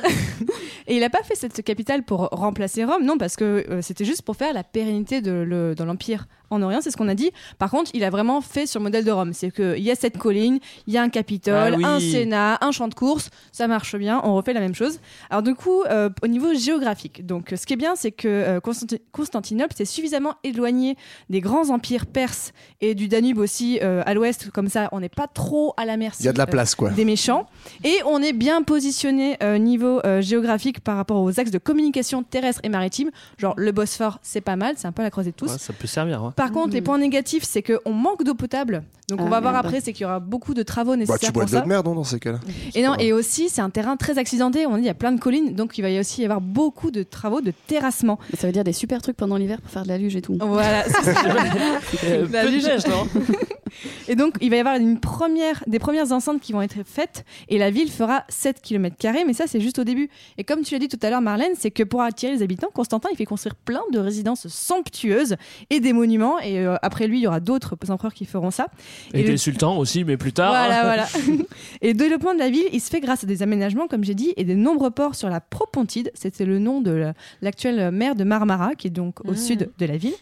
Et il a pas fait cette capitale pour remplacer Rome, non, parce que euh, c'était juste pour faire la pérennité de le- dans l'empire en Orient, c'est ce qu'on a dit. Par contre, il a vraiment fait sur le modèle de Rome, c'est qu'il y a cette colline, il y a un Capitole, Ah oui. un Sénat, un champ de course, ça marche bien, on refait la même chose. Alors du coup, euh, au niveau géographique, donc ce qui est bien, c'est que euh, Constanti- Constantinople c'est suffisamment éloigné des grands empires perses et du Danube aussi euh, à l'ouest, comme ça, on n'est pas trop à la merci. Il y a de la place, quoi. des méchants. Et on est bien positionné euh, niveau euh, géographique par rapport aux axes de communication terrestre et maritime. Genre le Bosphore, c'est pas mal, c'est un peu la croisée de tous. Ouais, ça peut servir. hein. Par contre, les points négatifs, c'est qu'on manque d'eau potable. Donc on Ah, va voir après, c'est qu'il y aura beaucoup de travaux Bah, nécessaires tu bois pour de l'eau de merde, non, dans ces cas-là. Et non, et aussi c'est un terrain très accidenté. On dit il y a plein de collines, donc il va y aussi y avoir beaucoup de travaux de terrassement. Mais Ça veut dire des super trucs pendant l'hiver pour faire de la luge et tout. Voilà. c'est ça. Euh, La luge. neige, non Et donc, il va y avoir une première, des premières enceintes qui vont être faites et la ville fera 7 km, mais ça, c'est juste au début. Et comme tu l'as dit tout à l'heure, Marlène, c'est que pour attirer les habitants, Constantin, il fait construire plein de résidences somptueuses et des monuments. Et euh, après lui, il y aura d'autres empereurs qui feront ça. Et, des sultans aussi, mais plus tard. Voilà, hein. voilà. et le développement de la ville, il se fait grâce à des aménagements, comme j'ai dit, et des nombreux ports sur la Propontide. C'était le nom de la- l'actuelle mer de Marmara, qui est donc au sud de la ville.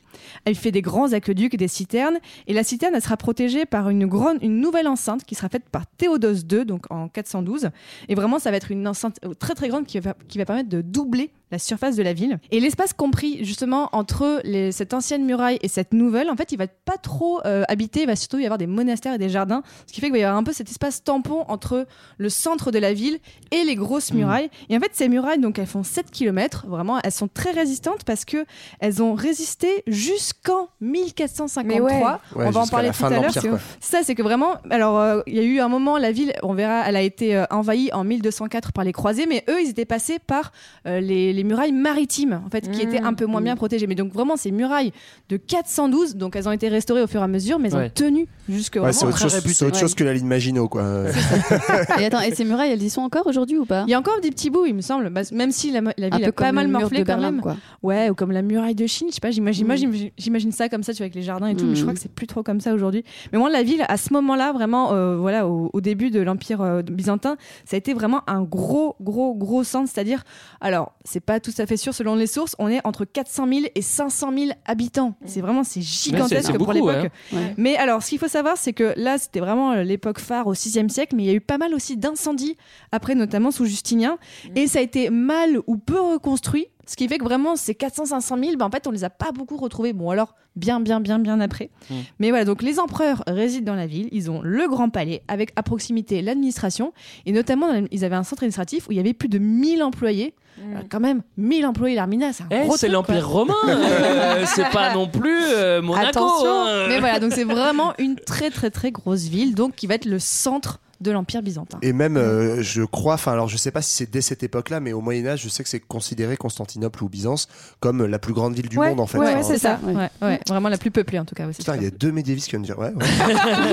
Il fait des grands aqueducs, des citernes, et la citerne, elle sera protégée par une, grande, une nouvelle enceinte qui sera faite par Théodose II, donc en 412. Et vraiment, ça va être une enceinte euh, très très grande qui va, qui va permettre de doubler la surface de la ville. Et l'espace compris justement entre les- cette ancienne muraille et cette nouvelle, en fait, il va pas trop euh, habiter, il va surtout y avoir des monastères et des jardins, ce qui fait qu'il va y avoir un peu cet espace tampon entre le centre de la ville et les grosses murailles. Et en fait, ces murailles, donc, elles font 7 km, vraiment, elles sont très résistantes parce que elles ont résisté jusqu'en 1453. Mais ouais. Ouais, On va en parler tout à l'heure. Ça, c'est que vraiment, alors, euh, il y a eu un moment, la ville, on verra, elle a été euh, envahie en 1204 par les croisés, mais eux, ils étaient passés par euh, les, les murailles maritimes, en fait, qui Mmh. étaient un peu moins bien protégées. Mais donc, vraiment, ces murailles de 412, donc elles ont été restaurées au fur et à mesure, mais elles Ouais. ont tenu jusque Ouais, c'est autre, chose, réputées. c'est autre chose que la ligne Maginot, quoi. Et attends, et ces murailles, elles y sont encore aujourd'hui ou pas? Il y a encore des petits bouts, il me semble, Bah, même si la, la Un ville peu a pas mal morflé quand Berlin, même. quoi. Ouais, ou comme la muraille de Chine, je sais pas, j'imagine, moi, j'imagine- j'imagine ça comme ça, tu vois, avec les jardins et tout, mais je Mm. crois que c'est plus trop comme ça aujourd'hui. Mais moi, la ville, à ce moment-là, vraiment, euh, voilà, au, au début de l'Empire euh, byzantin, ça a été vraiment un gros, gros, gros centre, c'est-à-dire, alors, c'est pas tout à fait sûr selon les sources, on est entre 400 000 et 500 000 habitants. C'est vraiment, c'est gigantesque c'est pour l'époque. ouais. Ouais. Mais alors, ce qu'il faut savoir, c'est que là, c'était vraiment euh, l'époque phare au 6e siècle, mais il y a eu pas mal aussi d'incendies, après notamment sous Justinien, et ça a été mal ou peu reconstruit, ce qui fait que vraiment, ces 400-500 000, ben, en fait, on les a pas beaucoup retrouvés. Bon, alors, bien, bien, bien, bien après. Mm. Mais voilà, donc les empereurs résident dans la ville, ils ont le grand palais, avec à proximité l'administration, et notamment, ils avaient un centre administratif où il y avait plus de 1000 employés. Euh, quand même, 1000 employés, l'Armina, c'est un Eh, gros c'est l'Empire romain, euh, c'est pas non plus euh, Monaco. Attention. hein. Mais voilà, donc c'est vraiment une très très très grosse ville, donc qui va être le centre de l'Empire byzantin. Et même, euh, je crois, enfin, alors je sais pas si c'est dès cette époque-là, mais au Moyen-Âge, je sais que c'est considéré Constantinople ou Byzance comme la plus grande ville du ouais, monde, en fait. ouais, ouais, c'est ça. Ouais. Ouais, ouais, vraiment la plus peuplée en tout cas aussi. Putain, il y a deux médiévistes qui viennent dire ouais. ouais.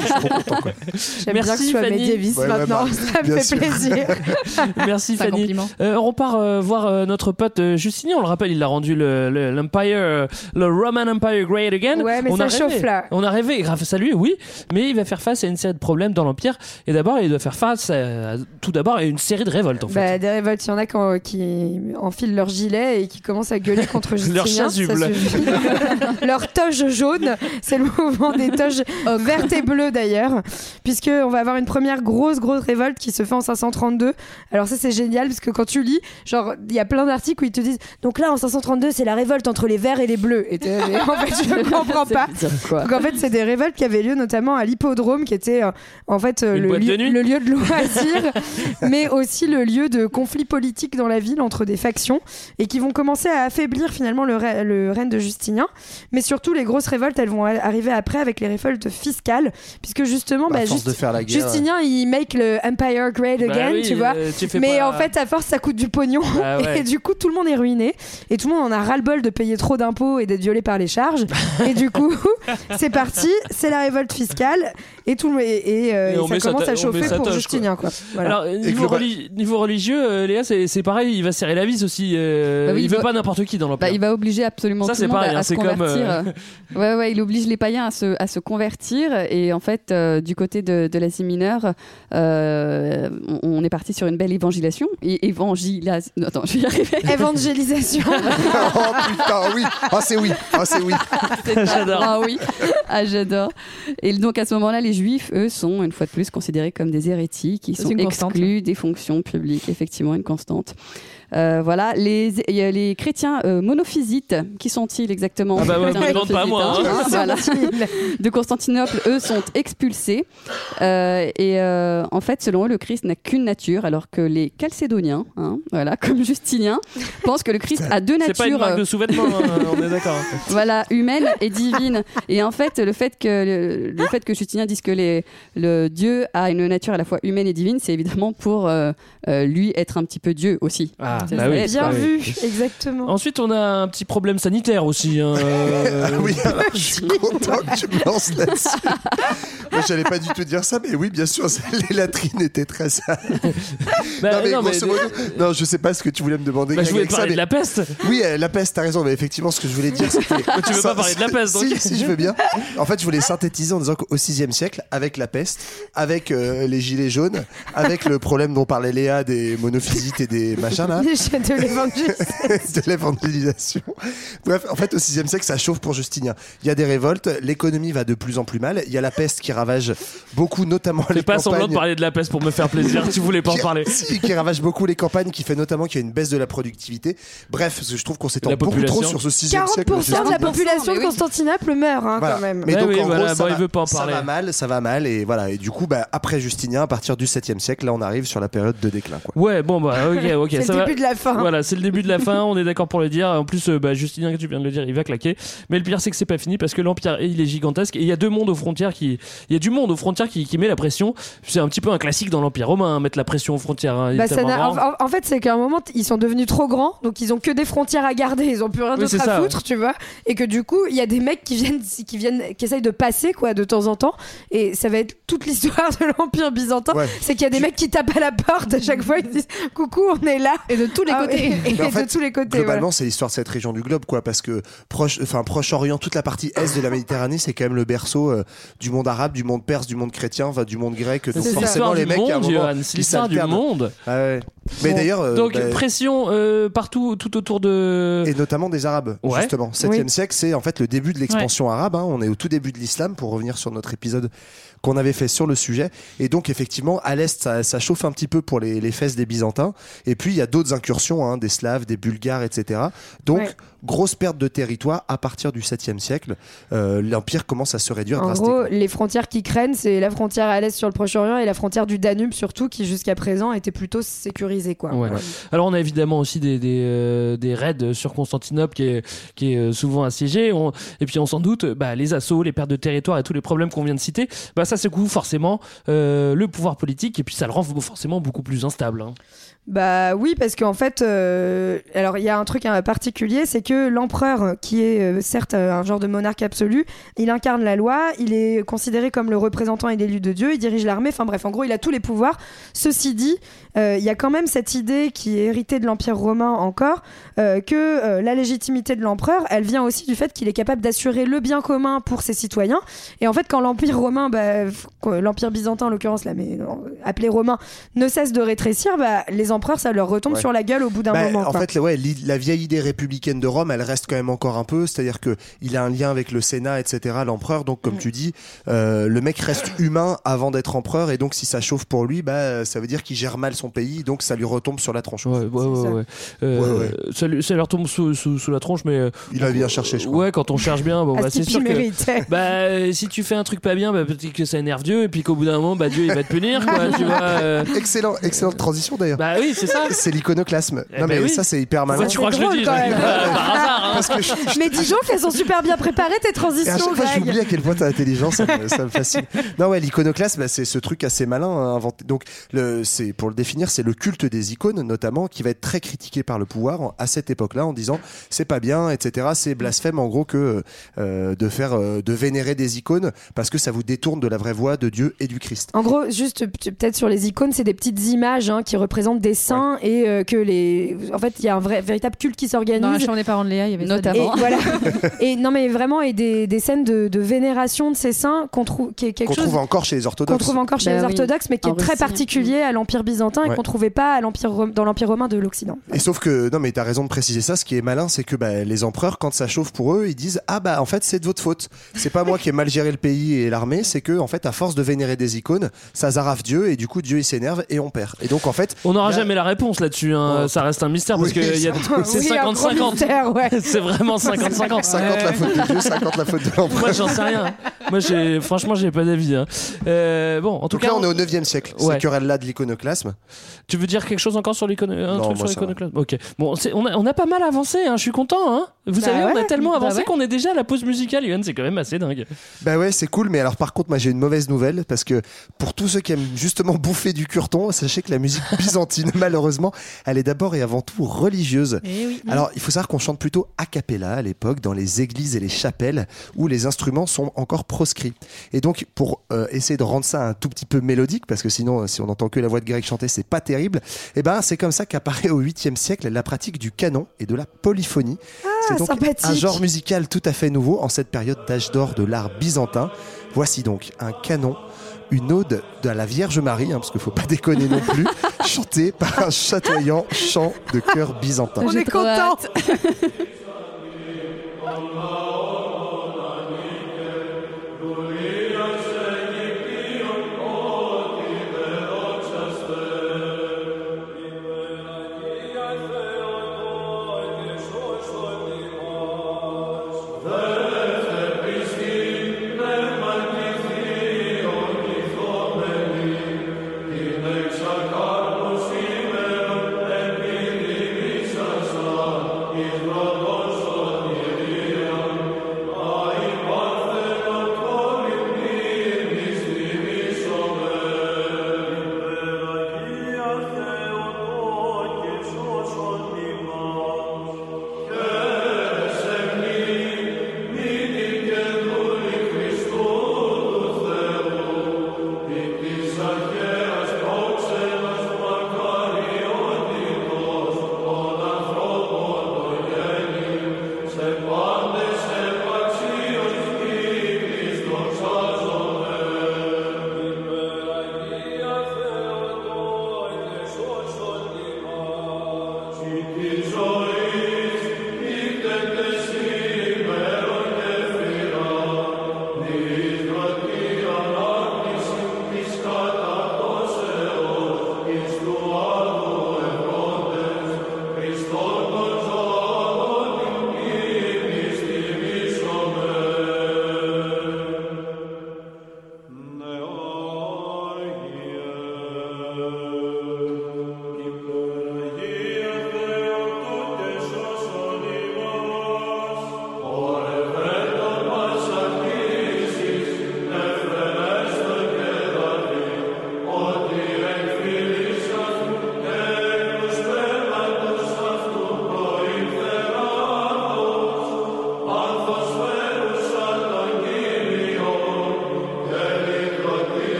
je suis trop content, quoi. J'aime bien que Merci, tu sois Fanny. médiéviste Ouais, ouais, maintenant. bah, ça me fait sûr. plaisir. Merci Fanny. Euh, on repart euh, voir euh, notre pote euh, Justinian. On le rappelle, il a rendu le- le- l'Empire, le, Roman Empire great again. Ouais, mais on ça a chauffe, rêvé. là. On a rêvé grâce à lui, oui, mais il va faire face à une série de problèmes dans l'Empire. Et d'abord, d'abord, il doit faire face à- à- tout d'abord à une série de révoltes en fait. Bah, des révoltes, il y en a qui, qui enfilent leur gilet et qui commencent à gueuler contre Justinien. Leur chasuble. leur toge jaune, c'est le mouvement des toges vertes et bleues d'ailleurs, puisque on va avoir une première grosse grosse révolte qui se fait en 532. Alors ça c'est génial parce que quand tu lis, genre il y a plein d'articles où ils te disent donc là en 532 c'est la révolte entre les verts et les bleus. Et en fait je comprends pas. Donc en fait c'est des révoltes qui avaient lieu notamment à l'hippodrome qui était euh, en fait euh, Une le, de lieu, nuit le lieu de loisirs, mais aussi le lieu de conflits politiques dans la ville entre des factions et qui vont commencer à affaiblir finalement le, rè- le règne de Justinien. Mais surtout, les grosses révoltes, elles vont arriver après avec les révoltes fiscales, puisque justement, Bah, à bah, force Just- de faire la guerre, Justinien, il make le Empire great Bah again, oui, tu vois. euh, tu Mais pas- en fait, à force, ça coûte du pognon. Ah ouais. Et du coup, tout le monde est ruiné. Et tout le monde en a ras-le-bol de payer trop d'impôts et d'être violé par les charges. et du coup, c'est parti, c'est la révolte fiscale. Et, tout, le- et, et, euh, Et et ça commence ta- à sa pour Justinien. Quoi. Voilà. Alors, niveau, religieux, euh, Léa, c'est c'est pareil, il va serrer la vis aussi. euh, Bah oui, il il veut va- pas n'importe qui dans l'Empire. Bah, il va obliger absolument Ça, tout le monde pareil, à, hein, à se comme, convertir. euh, Ouais, ouais, il oblige les païens à se, à se convertir. Et en fait, euh, du côté de, de l'Asie mineure, euh, on, on est parti sur une belle évangélisation. Et évangélisation. Attends, je vais y arriver. Évangélisation. oh putain, oui. Ah, c'est oui. Ah, c'est oui. J'adore. Ah oui, ah, j'adore. Et donc à ce moment-là, les Juifs, eux, sont une fois de plus considérés comme des hérétiques, ils sont exclus des fonctions publiques, effectivement une constante. Euh, voilà, les, il y a les chrétiens euh, monophysites, qui sont-ils exactement Ah bah ouais, pas, moi, hein. Voilà. De Constantinople, eux, sont expulsés. Euh, et euh, en fait, selon eux, le Christ n'a qu'une nature, alors que les Chalcédoniens, hein, voilà, comme Justinien, pensent que le Christ a deux natures. C'est pas une marque de sous-vêtements, hein, on est d'accord. voilà, humaine et divine. Et en fait, le fait que le, le fait que Justinien dise que les, le Dieu a une nature à la fois humaine et divine, c'est évidemment pour euh, euh, lui être un petit peu Dieu aussi. Ah, C'est bah oui, Bien oui. vu, exactement. Ensuite, on a un petit problème sanitaire aussi. hein, euh, Ah oui, alors je suis content que tu me lances là-dessus. Moi, j'allais pas du tout dire ça, mais oui, bien sûr, les latrines étaient très sales. bah, non, mais non, mais- grosso modo- non, je sais pas ce que tu voulais me demander. bah, je voulais ça, parler de mais- la peste. Oui, euh, la peste, t'as raison, mais effectivement, ce que je voulais dire, c'était. tu veux Ça- pas parler de la peste, donc. Si, si, je veux bien. En fait, je voulais synthétiser en disant qu'au 6 siècle, avec la peste, avec euh, les gilets jaunes, avec le problème dont parlait Léa des monophysites et des machins là, de l'évangile. de l'évangélisation. Bref, en fait, au 6 siècle, ça chauffe pour Justinien. Il y a des révoltes, l'économie va de plus en plus mal. Il y a la peste qui ravage beaucoup, notamment les pas semblant de campagnes. parler de la peste pour me faire plaisir. tu voulais pas en parler. si, qui ravage beaucoup les campagnes, qui fait notamment qu'il y a une baisse de la productivité. Bref, parce que je trouve qu'on s'étend beaucoup trop sur ce 6 siècle. 40% de la population de. Constantinople meurt hein, Voilà. quand même. Mais Ouais, donc oui, en voilà, gros, ça, bon, il va, veut pas en ça parler. va mal, ça va mal, et voilà. Et du coup, bah, après Justinien, à partir du 7e siècle, là, on arrive sur la période de déclin. Quoi. Ouais, bon, bah, ok, ok. C'est le va. début de la fin. Voilà, c'est le début de la fin, on est d'accord pour le dire. En plus, euh, bah, Justinien, que tu viens de le dire, il va claquer. Mais le pire, c'est que c'est pas fini parce que l'Empire, il est gigantesque et il y a deux mondes aux frontières qui. Il y a du monde aux frontières qui, qui met la pression. C'est un petit peu un classique dans l'Empire romain, hein, mettre la pression aux frontières. hein, Bah, ça en, fait, c'est qu'à un moment, ils sont devenus trop grands, donc ils ont que des frontières à garder, ils ont plus rien Oui, d'autre à ça, foutre, tu vois. Et que du coup, il y a des mecs qui viennent, qui viennent, qui essayent de passer, quoi, de temps en temps. Et ça va être toute l'histoire de l'Empire byzantin. Ouais. C'est qu'il y a des mecs qui tapent à la porte à chaque fois, ils disent coucou, on est là. Et de tous les Ah, côtés. Et, et Mais en de tous les côtés. Globalement, voilà. c'est l'histoire de cette région du globe, quoi, parce que proche, enfin Proche-Orient, toute la partie est de la Méditerranée, c'est quand même le berceau euh, du monde arabe, du monde perse, du monde chrétien, enfin, du monde grec. Donc C'est forcément, les du mecs, à un monde, moment, Johan, c'est l'histoire du monde. Ah ouais. Mais Bon. d'ailleurs, euh, Donc, bah, pression euh, partout, tout autour de. et notamment des Arabes, Ouais. justement. 7e Oui. siècle, c'est en fait le début de l'expansion arabe. hein. On est au tout début de l'islam, pour revenir sur notre épisode qu'on avait fait sur le sujet. Et donc, effectivement, à l'est, ça, ça chauffe un petit peu pour les, les fesses des Byzantins. Et puis, il y a d'autres incursions, hein, des Slaves, des Bulgares, etc. Donc, Ouais. grosse perte de territoire à partir du 7e siècle. Euh, L'empire commence à se réduire En drastiquement. gros, les frontières qui craignent, c'est la frontière à l'est sur le Proche-Orient et la frontière du Danube, surtout, qui jusqu'à présent était plutôt sécurisée, quoi. Ouais. Alors on a évidemment aussi des, des, euh, des raids sur Constantinople qui est, qui est euh, souvent assiégé. On- et puis on s'en doute, bah, les assauts, les pertes de territoire et tous les problèmes qu'on vient de citer, bah, ça secoue forcément euh, le pouvoir politique et puis ça le rend forcément beaucoup plus instable. hein. Bah oui, parce qu'en fait, euh, alors il y a un truc euh, particulier, c'est que l'empereur, qui est euh, certes euh, un genre de monarque absolu, il incarne la loi, il est considéré comme le représentant et l'élu de Dieu, il dirige l'armée, enfin bref, en gros, il a tous les pouvoirs. Ceci dit, il y a quand même cette idée qui est héritée de l'Empire romain encore, que la légitimité de l'empereur, elle vient aussi du fait qu'il est capable d'assurer le bien commun pour ses citoyens. Et en fait, quand l'Empire romain, bah, l'Empire byzantin en l'occurrence, là, mais appelé romain, ne cesse de rétrécir, bah, les empereurs, ça leur retombe Ouais. sur la gueule au bout d'un Bah, moment. en quoi. fait, ouais, la vieille idée républicaine de Rome, elle reste quand même encore un peu. C'est-à-dire que il a un lien avec le Sénat, etc., l'empereur. Donc, Mm. comme tu dis, euh, le mec reste humain avant d'être empereur. Et donc, si ça chauffe pour lui, bah, ça veut dire qu'il gère mal son pays. Donc, ça lui retombe sur la tronche. Ouais, ouais, ouais, ouais. Euh, Ouais, ouais. Ça, lui, ça leur tombe sous, sous, sous la tronche, mais. euh, Il a bien cherché, je Ouais, quand on cherche bien, bon, Ah, bah, ce c'est sûr que. Bah, si tu fais un truc pas bien, bah, peut-être que ça énerve Dieu, et puis qu'au bout d'un moment, bah, Dieu, il va te punir, quoi, tu vois. euh. Excellent, excellente transition d'ailleurs. Bah oui, c'est ça. C'est l'iconoclasme. Eh non, ben mais oui. ça, c'est hyper malin. Tu crois que je le dis quand même. Par hasard, hein. Parce que je- Mais dis donc qu'elles sont super bien préparées tes Et à transitions, chaque fois, j'oublie à quel point t'as l'intelligence, ça, me- ça me fascine. Non, ouais, l'iconoclasme, bah, c'est ce truc assez malin hein, inventé. Donc, le, c'est pour le définir, c'est le culte des icônes, notamment, qui va être très critiqué par le pouvoir à cette époque-là, en disant c'est pas bien, etc. C'est blasphème, en gros, que euh, de faire, euh, de vénérer des icônes parce que ça vous détourne de la vraie voie de Dieu et du Christ. En gros, juste peut-être sur les icônes, c'est des petites images hein, qui représentent des saints et euh, que les. En fait, il y a un vrai, véritable culte qui s'organise. Dans la chambre des parents de Léa, il y avait ça. Et Notamment. voilà. et non, mais vraiment, et des, des scènes de, de vénération de ces saints qu'on trouve, qui est quelque Qu'on chose trouve encore chez les qu'on orthodoxes. trouve encore chez Bah les oui. orthodoxes, mais qui En est très particulier à l'Empire byzantin et qu'on trouvait pas à l'Empire dans l'Empire romain de l'Occident. Et sauf que, non, mais t'as raison de préciser ça. Ce qui est malin, c'est que bah, les empereurs, quand ça chauffe pour eux, ils disent Ah, bah, en fait, c'est de votre faute. C'est pas moi qui ai mal géré le pays et l'armée, c'est que, en fait, à force de vénérer des icônes, ça zaraffe Dieu et du coup, Dieu il s'énerve et on perd. Et donc, en fait. On n'aura là- jamais la réponse là-dessus, hein. Oh. ça reste un mystère parce que y a- c'est Oui, un gros 50-50. mystère, ouais. c'est vraiment 50-50. 50 la faute de Dieu, 50 la faute de l'empereur. Moi j'en sais rien. Moi j'ai franchement j'ai pas d'avis. hein. Euh, bon en tout Donc cas là, on est au 9 siècle. Ouais. C'est querelle-là de l'iconoclasme. tu veux dire quelque chose encore sur l'iconoclasme? Ok. Bon c'est- on a, on a pas mal avancé. Hein. Je suis content. Hein. Vous Bah savez on a tellement Bah avancé ouais. qu'on est déjà à la pause musicale. Yoann c'est quand même assez dingue. Bah ouais, c'est cool, mais alors par contre, moi j'ai une mauvaise nouvelle parce que pour tous ceux qui aiment justement bouffer du curton, sachez que la musique byzantine, malheureusement, elle est d'abord et avant tout religieuse. Eh oui. Alors, il faut savoir qu'on chante plutôt a cappella à l'époque, dans les églises et les chapelles, où les instruments sont encore proscrits. Et donc, pour euh, essayer de rendre ça un tout petit peu mélodique, parce que sinon, euh, si on n'entend que la voix de Greg chanter, c'est pas terrible, et ben c'est comme ça qu'apparaît au 8e siècle la pratique du canon et de la polyphonie. C'est donc sympathique. un genre musical tout à fait nouveau en cette période d'âge d'or de l'art byzantin. Voici donc un canon une ode de la Vierge Marie, hein, parce qu'il faut pas déconner non plus, chantée par un chatoyant chant de chœur byzantin. On est content.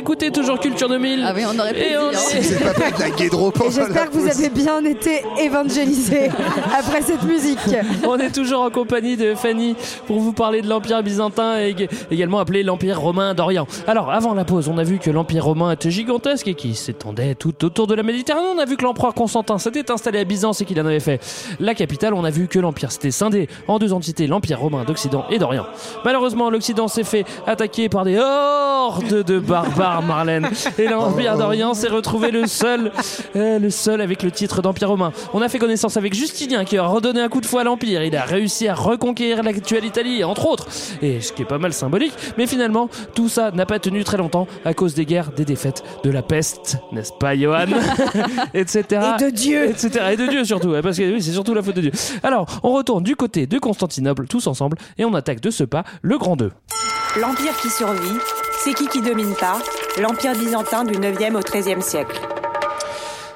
écoutez toujours Culture 2000. Ah oui, on aurait pu Et on dire. est- C'est pas pas de la j'espère que vous avez bien été évangélisés après cette musique. On est toujours en compagnie de Fanny pour vous parler de l'Empire byzantin et ég- également appelé l'Empire romain d'Orient. Alors, avant la pause, on a vu que l'Empire romain était gigantesque et qu'il s'étendait tout autour de la Méditerranée. On a vu que l'empereur Constantin s'était installé à Byzance et qu'il en avait fait la capitale. On a vu que l'Empire s'était scindé en deux entités, l'Empire romain d'Occident et d'Orient. Malheureusement, l'Occident s'est fait attaquer par des hordes de barbares, Marlène. Et l'Empire d'Orient s'est retrouvé le seul, euh, le seul avec le titre d'Empire romain. On a fait connaissance avec Justinien qui a redonné un coup de fouet à l'Empire. Il a réussi à reconquérir l'actuelle Italie, entre autres. Et ce qui est pas mal symbolique. Mais finalement, tout ça n'a pas tenu très longtemps à cause des guerres, des défaites, de la peste, n'est-ce pas, Johan Etc. Et de Dieu. Etc. Et de Dieu surtout. ouais, Parce que oui, c'est surtout la faute de Dieu. Alors, on retourne du côté de Constantinople, tous ensemble, et on attaque de ce pas le Grand 2. L'empire qui survit, c'est qui qui domine pas? L'empire byzantin du 9e au 13e siècle.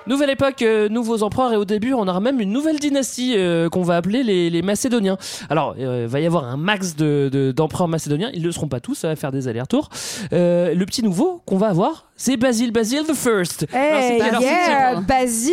Nouvelle époque, euh, nouveaux empereurs et au début on aura même une nouvelle dynastie euh, qu'on va appeler les, les Macédoniens. Alors euh, il va y avoir un max de- de- d'empereurs macédoniens, ils ne le seront pas tous, ça va faire des allers-retours. Euh, le petit nouveau qu'on va avoir, c'est Basile, Basile the First. Hey, pas- alors, yeah, Basile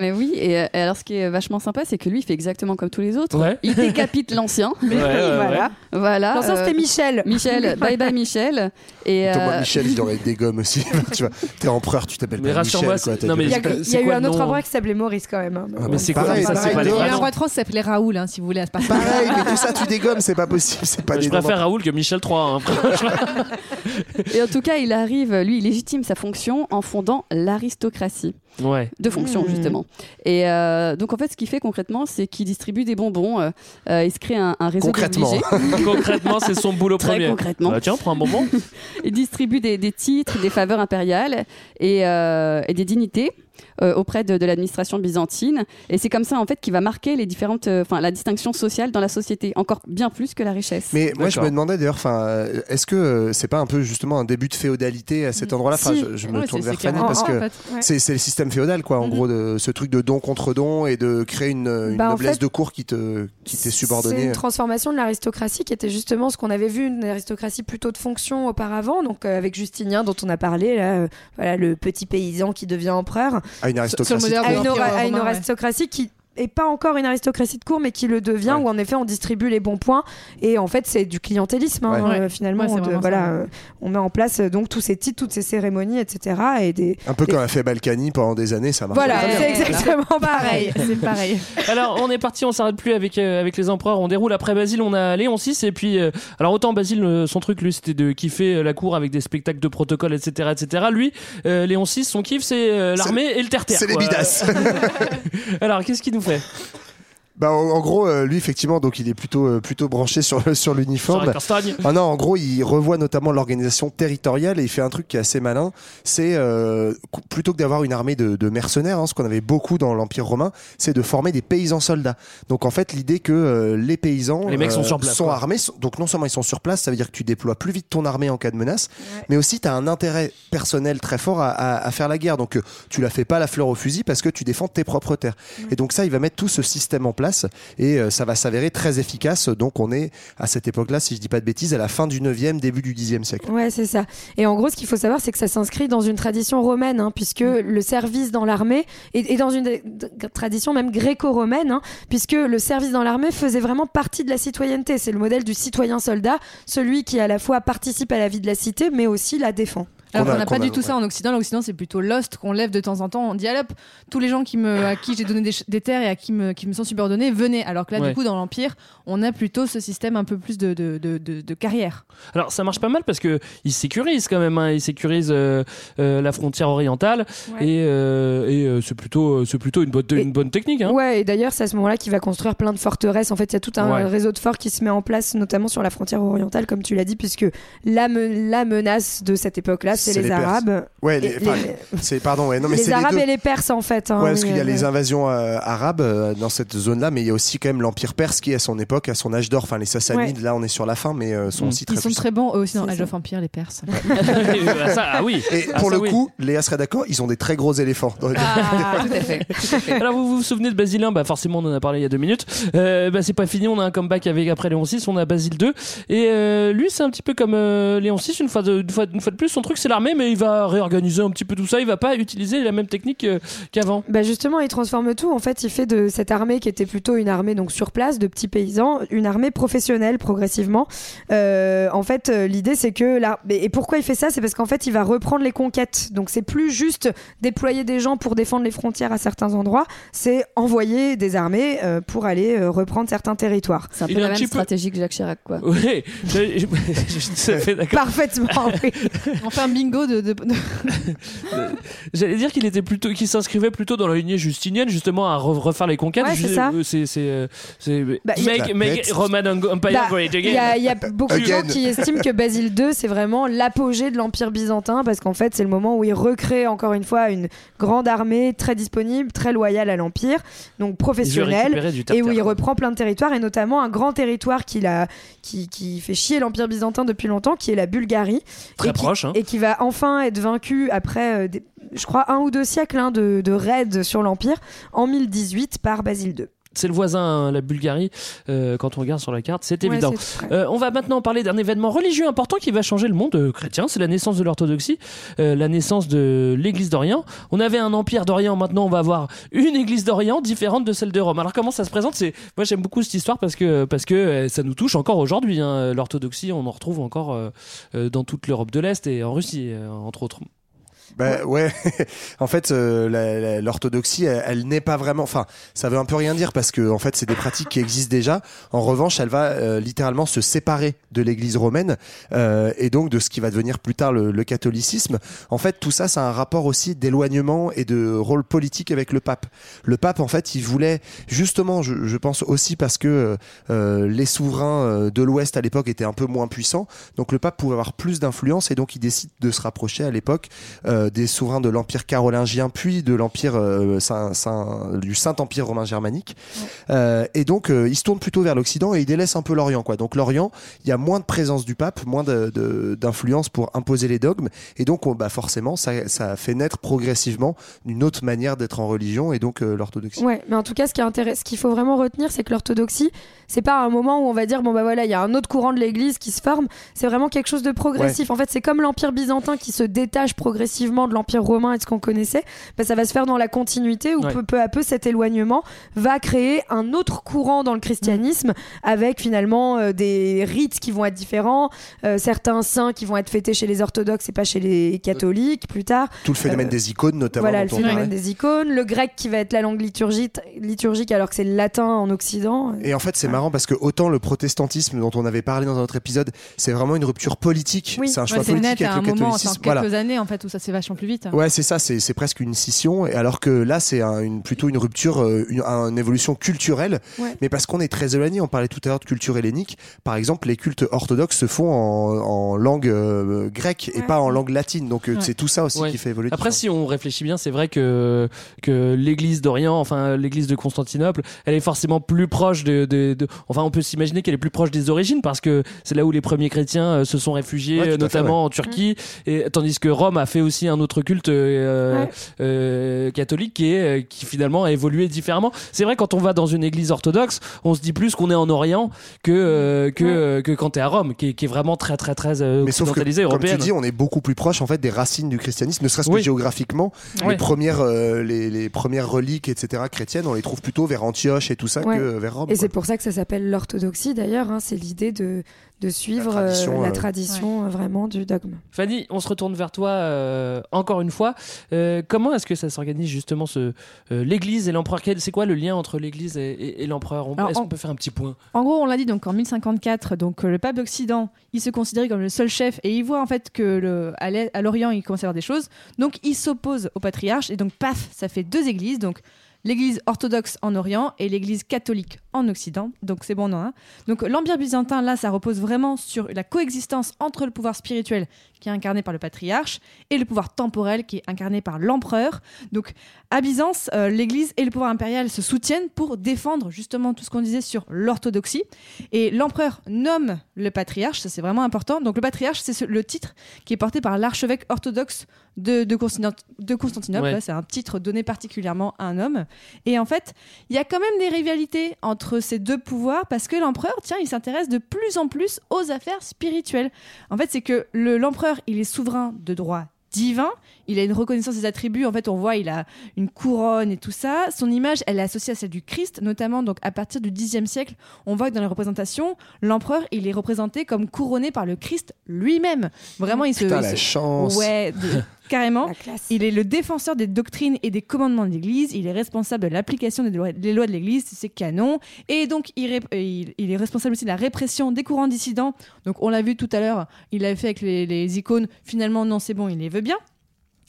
Mais oui, et, euh, et alors ce qui est vachement sympa, c'est que lui, il fait exactement comme tous les autres. Ouais. Il décapite l'ancien. Ouais. Voilà. Voilà. L'ancien, euh, c'était Michel. Michel, bye bye Michel. Et Thomas euh, Michel, il aurait des gommes aussi. tu vois, t'es empereur, tu t'appelles Michel. quoi, non, dit- mais Il y a, il y a eu un autre empereur qui s'appelait Maurice quand même. hein. Ah, Mais c'est quoi pareil, ça, pareil, c'est pas les non. Il y a vrais un roi de France qui s'appelait Raoul, hein, si vous voulez. Pareil, mais tout ça, tu dégommes, c'est pas possible. C'est pas Je préfère. Raoul que Michel III. hein. et en tout cas, il arrive, lui, il légitime sa fonction en fondant l'aristocratie. ouais. de fonction Mmh. justement. Et euh, donc en fait, ce qu'il fait concrètement, c'est qu'il distribue des bonbons. euh, euh, il se crée un, un réseau Concrètement. Concrètement, c'est son boulot Très premier. concrètement. Bah, tiens, prends un bonbon. Il distribue des, des titres, des faveurs impériales et, euh, et des dignités. Euh, auprès de, de l'administration byzantine et c'est comme ça en fait qu'il va marquer les différentes euh, enfin la distinction sociale dans la société encore bien plus que la richesse Mais moi, je me demandais d'ailleurs, enfin, euh, est-ce que c'est pas un peu justement un début de féodalité à cet endroit-là? Enfin, Si. je, je me Ouais, tourne c'est- vers c'est Fanny parce que en fait. Ouais. c'est c'est le système féodal, quoi, en Mhm. gros, de ce truc de don contre don et de créer une, une Bah, en noblesse fait, de cour qui te qui t'est C'est subordonnée. une transformation de l'aristocratie qui était justement ce qu'on avait vu, une aristocratie plutôt de fonction auparavant, donc euh, avec Justinien dont on a parlé, là, euh, voilà, le petit paysan qui devient empereur, à une aristocratie. À une, à une qui est pas encore une aristocratie de cour, mais qui le devient, Ouais. où en effet on distribue les bons points, et en fait c'est du clientélisme, hein, Ouais. euh, finalement, Ouais, c'est de- vraiment voilà, euh, on met en place euh, donc tous ces titres, toutes ces cérémonies, etc. Et des... Un peu comme a fait Balkany pendant des années, ça marche. Voilà, c'est exactement pareil. C'est pareil. Alors, on est parti, on s'arrête plus avec, euh, avec les empereurs. On déroule après Basile, on a Léon VI. Et puis, euh, alors autant Basile, euh, son truc, lui, c'était de kiffer la cour avec des spectacles de protocole, etc. etc. Lui, euh, Léon VI, son kiff, c'est euh, l'armée et le terre-terre. C'est les bidasses. alors, qu'est-ce qu'il nous fait Bah, en, en gros, euh, lui, effectivement, donc il est plutôt, euh, plutôt branché sur, le- sur l'uniforme. Ah non, en gros, il revoit notamment l'organisation territoriale et il fait un truc qui est assez malin. C'est euh, cou- plutôt que d'avoir une armée de, de mercenaires, hein, ce qu'on avait beaucoup dans l'Empire romain, c'est de former des paysans soldats. Donc en fait, l'idée que euh, les paysans Les mecs sont sur place, quoi. armés, sont- donc non seulement ils sont sur place, ça veut dire que tu déploies plus vite ton armée en cas de menace, mais aussi tu as un intérêt personnel très fort à, à- à faire la guerre. Donc euh, tu la fais pas la fleur au fusil parce que tu défends tes propres terres. Et donc ça, il va mettre tout ce système en place et euh, ça va s'avérer très efficace. Donc on est à cette époque-là, si je dis pas de bêtises, à la fin du 9e, début du 10e siècle. Ouais, c'est ça. Et en gros, ce qu'il faut savoir, c'est que ça s'inscrit dans une tradition romaine, hein, puisque le service dans l'armée est, est dans une tradition même gréco-romaine, hein, puisque le service dans l'armée faisait vraiment partie de la citoyenneté. C'est le modèle du citoyen-soldat, celui qui à la fois participe à la vie de la cité, mais aussi la défend. Alors Qu'on a- qu'on n'a pas du tout ça en Occident. L'Occident, c'est plutôt Lost qu'on lève de temps en temps. On dit, allez hop, tous les gens qui me, à qui j'ai donné des, terres et à qui me, qui me sont subordonnés, venez. Alors que là, Ouais. du coup, dans l'Empire, on a plutôt ce système un peu plus de, de, de, carrière. Alors ça marche pas mal parce que il sécurise quand même, hein. il sécurise euh, euh, la frontière orientale Ouais. et, euh, et c'est plutôt c'est plutôt une bonne Et- une bonne technique. Hein. Ouais, et d'ailleurs, c'est à ce moment-là qu'il va construire plein de forteresses. En fait, il y a tout un réseau de forts qui se met en place, notamment sur la frontière orientale, comme tu l'as dit, puisque la, me- la menace de cette époque-là, c'est C'est les, les Perses. Arabes. Ouais, les, pardon, ouais, non mais les c'est Arabes les et les Perses, en fait. hein, Ouais, parce oui, qu'il y a euh, les invasions euh, arabes euh, dans cette zone-là, mais il y a aussi quand même l'Empire perse qui, à son époque, à son âge d'or, enfin les Sassanides, là on est sur la fin, mais euh, sont Mm. aussi très Ils sont puissants. très bons eux aussi dans Age of Empire, les Perses. Ah, ça, ah oui. Et Ah, pour ça, le oui. coup, Léa serait d'accord, ils ont des très gros éléphants. dans les- Ah, tout à fait. tout à fait. Alors vous vous souvenez de Basilien Bah forcément on en a parlé il y a deux minutes. Euh, bah c'est pas fini, on a un comeback avec après Léon VI, on a Basile 2 et euh, lui c'est un petit peu comme euh, Léon VI une fois de, une fois, une fois de plus son truc c'est l'armée, mais il va réorganiser un petit peu tout ça. Il va pas utiliser la même technique euh, qu'avant. Bah justement, il transforme tout. En fait, il fait de cette armée qui était plutôt une armée donc sur place de petits paysans, une armée professionnelle progressivement. Euh, en fait, euh, l'idée c'est que là, et pourquoi il fait ça, c'est parce qu'en fait, il va reprendre les conquêtes. Donc c'est plus juste déployer des gens pour défendre les frontières à certains endroits, c'est envoyer des armées euh, pour aller euh, reprendre certains territoires. C'est un peu Il la même peu- stratégie que Jacques Chirac, quoi. Oui, je, je- je suis tout à fait d'accord. Parfaitement. oui. Un bingo de. de- de- J'allais dire qu'il était plutôt, qu'il s'inscrivait plutôt dans la lignée justinienne, justement à re- refaire les conquêtes. Ouais, c'est ça. C'est, c'est, c'est- Bah, il y a- make, make Roman Empire Bah, great Il y, a- again. il y a beaucoup de gens qui estiment que Basile II, c'est vraiment l'apogée de l'Empire byzantin, parce qu'en fait, c'est le moment où il recrée encore une fois une grande armée très disponible, très loyale à l'Empire, donc professionnelle, et où il reprend plein de territoires, et notamment un grand territoire qu'il a, qui, qui fait chier l'Empire byzantin depuis longtemps, qui est la Bulgarie. Très et qui- proche, hein. Et qui va enfin être vaincu après, euh, je crois, un ou deux siècles hein, de, de raids sur l'Empire, en 1018 par Basile II. C'est le voisin, hein, la Bulgarie, euh, quand on regarde sur la carte, c'est évident. Euh, on va maintenant parler d'un événement religieux important qui va changer le monde euh, chrétien, c'est la naissance de l'orthodoxie, la naissance de l'église d'Orient. On avait un empire d'Orient, maintenant on va avoir une église d'Orient différente de celle de Rome. Alors comment ça se présente? C'est Moi j'aime beaucoup cette histoire parce que, parce que ça nous touche encore aujourd'hui. hein. L'orthodoxie, on en retrouve encore dans toute l'Europe de l'Est et en Russie, entre autres. Bah ouais, en fait, euh, l'orthodoxie, elle, elle n'est pas vraiment. Enfin, ça veut un peu rien dire parce que en fait, c'est des pratiques qui existent déjà. En revanche, elle va euh, littéralement se séparer de l'Église romaine euh, et donc de ce qui va devenir plus tard le, le catholicisme. En fait, tout ça, ça a un rapport aussi d'éloignement et de rôle politique avec le pape. Le pape, en fait, il voulait justement, je, je pense aussi parce que euh, les souverains euh, de l'Ouest à l'époque étaient un peu moins puissants, donc le pape pouvait avoir plus d'influence et donc il décide de se rapprocher à l'époque euh, des souverains de l'empire carolingien puis de l'empire euh, Saint- Saint- du Saint Empire romain germanique. Euh, et donc euh, il se tourne plutôt vers l'Occident et il délaisse un peu l'Orient quoi. Donc l'Orient, il y a moins de présence du pape, moins d'influence pour imposer les dogmes et donc on- bah forcément ça, ça fait naître progressivement une autre manière d'être en religion et donc euh, l'orthodoxie. Ouais, mais en tout cas, ce qui est ce qu'il faut vraiment retenir, c'est que l'orthodoxie, c'est pas un moment où on va dire bon bah voilà, il y a un autre courant de l'Église qui se forme. C'est vraiment quelque chose de progressif. En fait, c'est comme l'Empire byzantin qui se détache progressivement de l'Empire romain et de ce qu'on connaissait. Bah, ça va se faire dans la continuité où Ouais. peu, peu à peu cet éloignement va créer un autre courant dans le christianisme avec finalement euh, des rites qui vont être différents, euh, certains saints qui vont être fêtés chez les orthodoxes et pas chez les catholiques plus tard. Tout le phénomène Euh, des icônes notamment. Voilà, le phénomène des icônes, le grec qui va être la langue liturgique, liturgique alors que c'est le latin en Occident. Et en fait, c'est marrant parce que autant le protestantisme dont on avait parlé dans un autre épisode, c'est vraiment une rupture politique. Oui, c'est un choix Ouais, politique net à un avec le moment, catholicisme. quelques Voilà. années en fait où ça s'est vachement plus vite. Ouais, c'est ça, c'est c'est presque une scission, et alors que là, c'est un- une, plutôt une rupture, euh, une, une évolution culturelle, Ouais. mais parce qu'on est très éloigné. On parlait tout à l'heure de culture hellénique. Par exemple, les cultes orthodoxes se font en, en langue euh, grecque et Ouais. pas en langue latine, donc euh, Ouais. c'est tout ça aussi Ouais. qui fait évoluer. Après, si on réfléchit bien, c'est vrai que, que l'église d'Orient, enfin l'église de Constantinople, elle est forcément plus proche de. de- de- enfin, on peut s'imaginer qu'elle est plus proche des origines parce que c'est là où les premiers chrétiens euh, se sont réfugiés, euh, fait, notamment en Turquie, et, tandis que Rome a fait aussi un autre culte euh, Ouais. euh, catholique qui, est, euh, qui finalement a évolué différemment. C'est vrai, quand on va dans une église orthodoxe, on se dit plus qu'on est en Orient que, euh, que, euh, que quand t'es à Rome, qui est, qui est vraiment très, très, très euh, Mais sauf que, comme tu dis, on est beaucoup plus proche en fait des racines du christianisme, ne serait-ce que Oui. géographiquement. Ouais. Les premières, euh, les, les premières reliques, etc. chrétiennes, on les trouve plutôt vers Antioche et tout ça Ouais. que vers Rome. Et c'est pour ça que ça s'appelle l'orthodoxie d'ailleurs. hein, c'est l'idée de, de suivre La euh, tradition, la euh, tradition euh, vraiment du dogme. Fanny, on se retourne vers toi euh, encore une fois. Euh, comment est-ce que ça s'organise justement ce euh, l'Église et l'empereur? Quel- C'est quoi le lien entre l'Église et, et- et l'empereur? Est-ce qu'on peut faire un petit point? En gros, on l'a dit donc en 1054, donc euh, le pape d'Occident, il se considérait comme le seul chef et il voit en fait que le, à l'Orient, il commence à avoir des choses. Donc il s'oppose au patriarche et donc paf, ça fait deux églises. Donc l'église orthodoxe en Orient et l'église catholique en Occident. Donc c'est bon, non hein. Donc l'empire byzantin, là, ça repose vraiment sur la coexistence entre le pouvoir spirituel qui est incarné par le patriarche et le pouvoir temporel qui est incarné par l'empereur. Donc à Byzance, euh, l'église et le pouvoir impérial se soutiennent pour défendre justement tout ce qu'on disait sur l'orthodoxie. Et l'empereur nomme le patriarche, ça c'est vraiment important. Donc le patriarche, c'est ce- le titre qui est porté par l'archevêque orthodoxe de, de, Constant- de Constantinople. Ouais. C'est un titre donné particulièrement à un homme. Et en fait, il y a quand même des rivalités entre ces deux pouvoirs parce que l'empereur, tiens, il s'intéresse de plus en plus aux affaires spirituelles. En fait, c'est que le- l'empereur, il est souverain de droit divin, il a une reconnaissance des attributs, en fait on voit il a une couronne et tout ça, son image elle est associée à celle du Christ, notamment donc à partir du Xe siècle, on voit que dans les représentations, l'empereur il est représenté comme couronné par le Christ lui-même. Vraiment il se... Putain, il la se- chance. Ouais, de- carrément. Il est le défenseur des doctrines et des commandements de l'Église. Il est responsable de l'application des lois, des lois de l'Église, c'est canon. Et donc, il, euh, il- il est responsable aussi de la répression des courants dissidents. Donc, on l'a vu tout à l'heure, il l'avait fait avec les, les icônes. Finalement, non, c'est bon, il les veut bien.